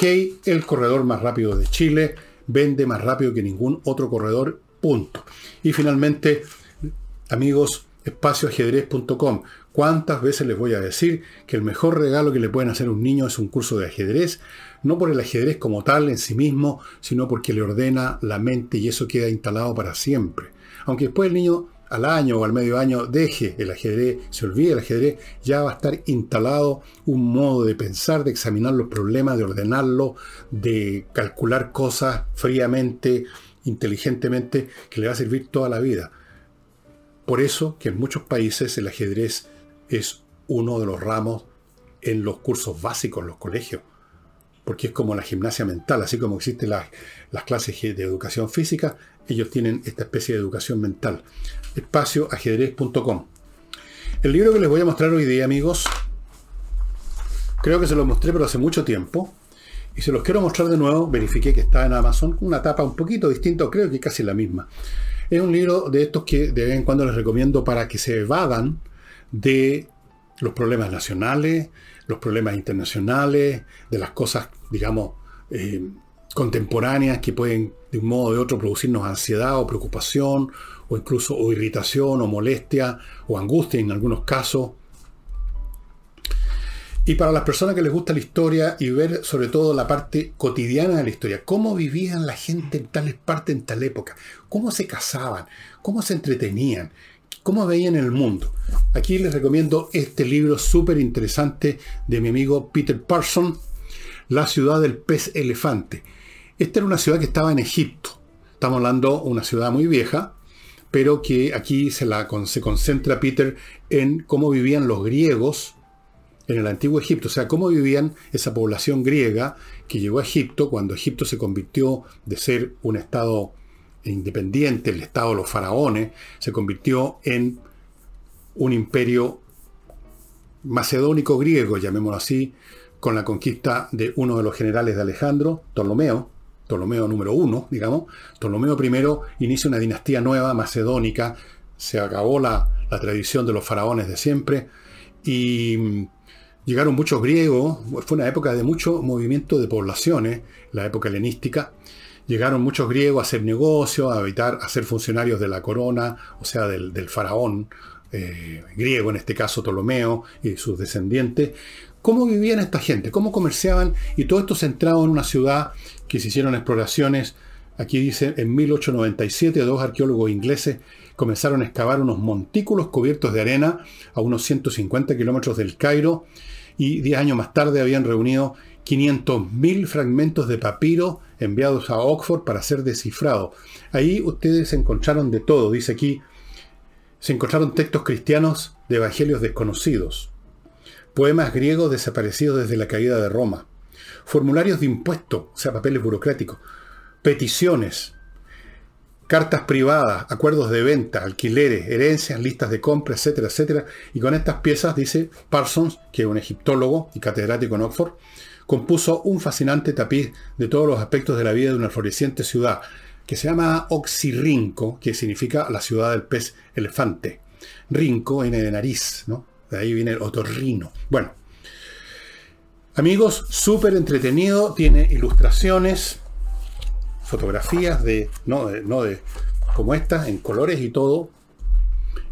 Hey, el corredor más rápido de Chile, vende más rápido que ningún otro corredor Punto. Y finalmente, amigos, espacioajedrez.com. ¿Cuántas veces les voy a decir que el mejor regalo que le pueden hacer a un niño es un curso de ajedrez? No por el ajedrez como tal en sí mismo, sino porque le ordena la mente y eso queda instalado para siempre. Aunque después el niño al año o al medio año deje el ajedrez, se olvide el ajedrez, ya va a estar instalado un modo de pensar, de examinar los problemas, de ordenarlo, de calcular cosas fríamente, inteligentemente que le va a servir toda la vida. Por eso que en muchos países el ajedrez es uno de los ramos en los cursos básicos en los colegios, porque es como la gimnasia mental, así como existen las, las clases de educación física, ellos tienen esta especie de educación mental. Espacioajedrez.com. El libro que les voy a mostrar hoy día, amigos, creo que se lo mostré pero hace mucho tiempo, y se los quiero mostrar de nuevo, verifiqué que está en Amazon, una tapa un poquito distinta, creo que casi la misma. Es un libro de estos que de vez en cuando les recomiendo para que se evadan de los problemas nacionales, los problemas internacionales, de las cosas, digamos, eh, contemporáneas que pueden de un modo o otro producirnos ansiedad o preocupación, o incluso o irritación o molestia o angustia en algunos casos. Y para las personas que les gusta la historia y ver sobre todo la parte cotidiana de la historia, cómo vivían la gente en tales partes en tal época, cómo se casaban, cómo se entretenían, cómo veían el mundo. Aquí les recomiendo este libro súper interesante de mi amigo Peter Parson, La ciudad del pez elefante. Esta era una ciudad que estaba en Egipto. Estamos hablando de una ciudad muy vieja, pero que aquí se, la, se concentra Peter en cómo vivían los griegos en el antiguo Egipto, o sea, cómo vivían esa población griega que llegó a Egipto cuando Egipto se convirtió de ser un estado independiente, el estado de los faraones, se convirtió en un imperio macedónico griego, llamémoslo así, con la conquista de uno de los generales de Alejandro, Ptolomeo, Ptolomeo número uno, digamos. Ptolomeo I inicia una dinastía nueva, macedónica, se acabó la, la tradición de los faraones de siempre y Llegaron muchos griegos, fue una época de mucho movimiento de poblaciones, la época helenística. Llegaron muchos griegos a hacer negocios, a habitar, a ser funcionarios de la corona, o sea, del, faraón eh, griego, en este caso Ptolomeo y sus descendientes. ¿Cómo vivían esta gente? ¿Cómo comerciaban? Y todo esto centrado en una ciudad que se hicieron exploraciones. Aquí dice, en 1897 dos arqueólogos ingleses comenzaron a excavar unos montículos cubiertos de arena a unos 150 kilómetros del Cairo y 10 años más tarde habían reunido 500.000 fragmentos de papiro enviados a Oxford para ser descifrados. Ahí ustedes encontraron de todo, dice aquí, se encontraron textos cristianos de evangelios desconocidos, poemas griegos desaparecidos desde la caída de Roma, formularios de impuestos, o sea, papeles burocráticos, peticiones, cartas privadas, acuerdos de venta, alquileres, herencias, listas de compra, etcétera, etcétera. Y con estas piezas, dice Parsons, que es un egiptólogo y catedrático en Oxford, compuso un fascinante tapiz de todos los aspectos de la vida de una floreciente ciudad. que se llama Oxirrinco, que significa la ciudad del pez elefante. Rinco viene de nariz, ¿no? De ahí viene el otorrino. Bueno, amigos, súper entretenido, tiene ilustraciones, fotografías de, no, de, no de, como esta, en colores y todo.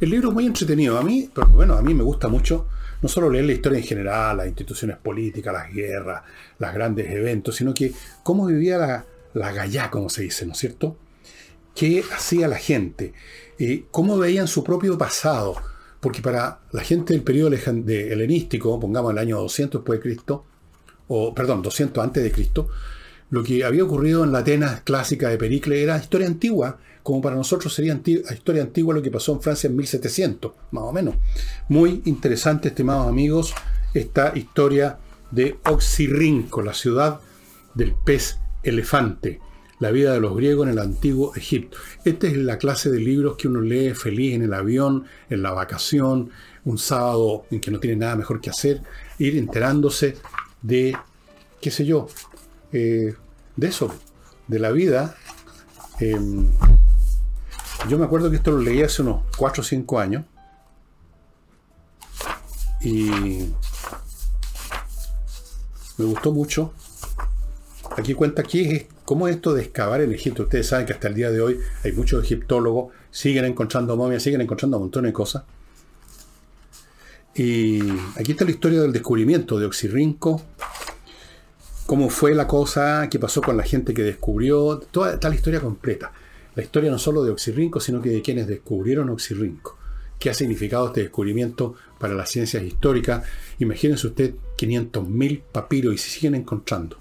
El libro es muy entretenido. A mí, pero bueno, a mí me gusta mucho no solo leer la historia en general, las instituciones políticas, las guerras, los grandes eventos, sino que cómo vivía la, la gallá, como se dice, ¿no es cierto? ¿Qué hacía la gente? Eh, ¿Cómo veían su propio pasado? Porque para la gente del periodo helenístico, pongamos el año 200 después de Cristo, o perdón, 200 antes de Cristo, lo que había ocurrido en la Atenas clásica de Pericles era historia antigua, como para nosotros sería historia antigua lo que pasó en Francia en 1700, más o menos. Muy interesante, estimados amigos, esta historia de Oxirrinco, la ciudad del pez elefante, la vida de los griegos en el antiguo Egipto. Esta es la clase de libros que uno lee feliz en el avión, en la vacación, un sábado en que no tiene nada mejor que hacer, ir enterándose de, qué sé yo, eh, de eso, de la vida. Em, yo me acuerdo que esto lo leí hace unos 4 o 5 años. Y me gustó mucho. Aquí cuenta aquí es cómo esto de excavar en Egipto. Ustedes saben que hasta el día de hoy hay muchos egiptólogos, siguen encontrando momias, siguen encontrando un montón de cosas. Y aquí está la historia del descubrimiento de Oxirrinco, cómo fue la cosa, qué pasó con la gente que descubrió, toda, toda la historia completa la historia no solo de Oxirrinco, sino que de quienes descubrieron Oxirrinco. ¿Qué ha significado este descubrimiento para las ciencias históricas? Imagínense usted 500.000 papiros y se siguen encontrando.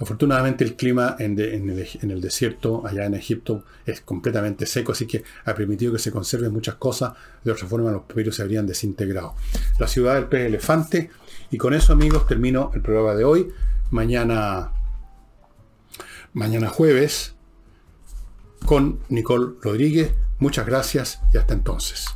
Afortunadamente el clima en, el, desierto allá en Egipto es completamente seco, así que ha permitido que se conserven muchas cosas. De otra forma los papiros se habrían desintegrado. La ciudad del pez elefante. Y con eso amigos termino el programa de hoy. Mañana, mañana jueves con Nicole Rodríguez. Muchas gracias y hasta entonces.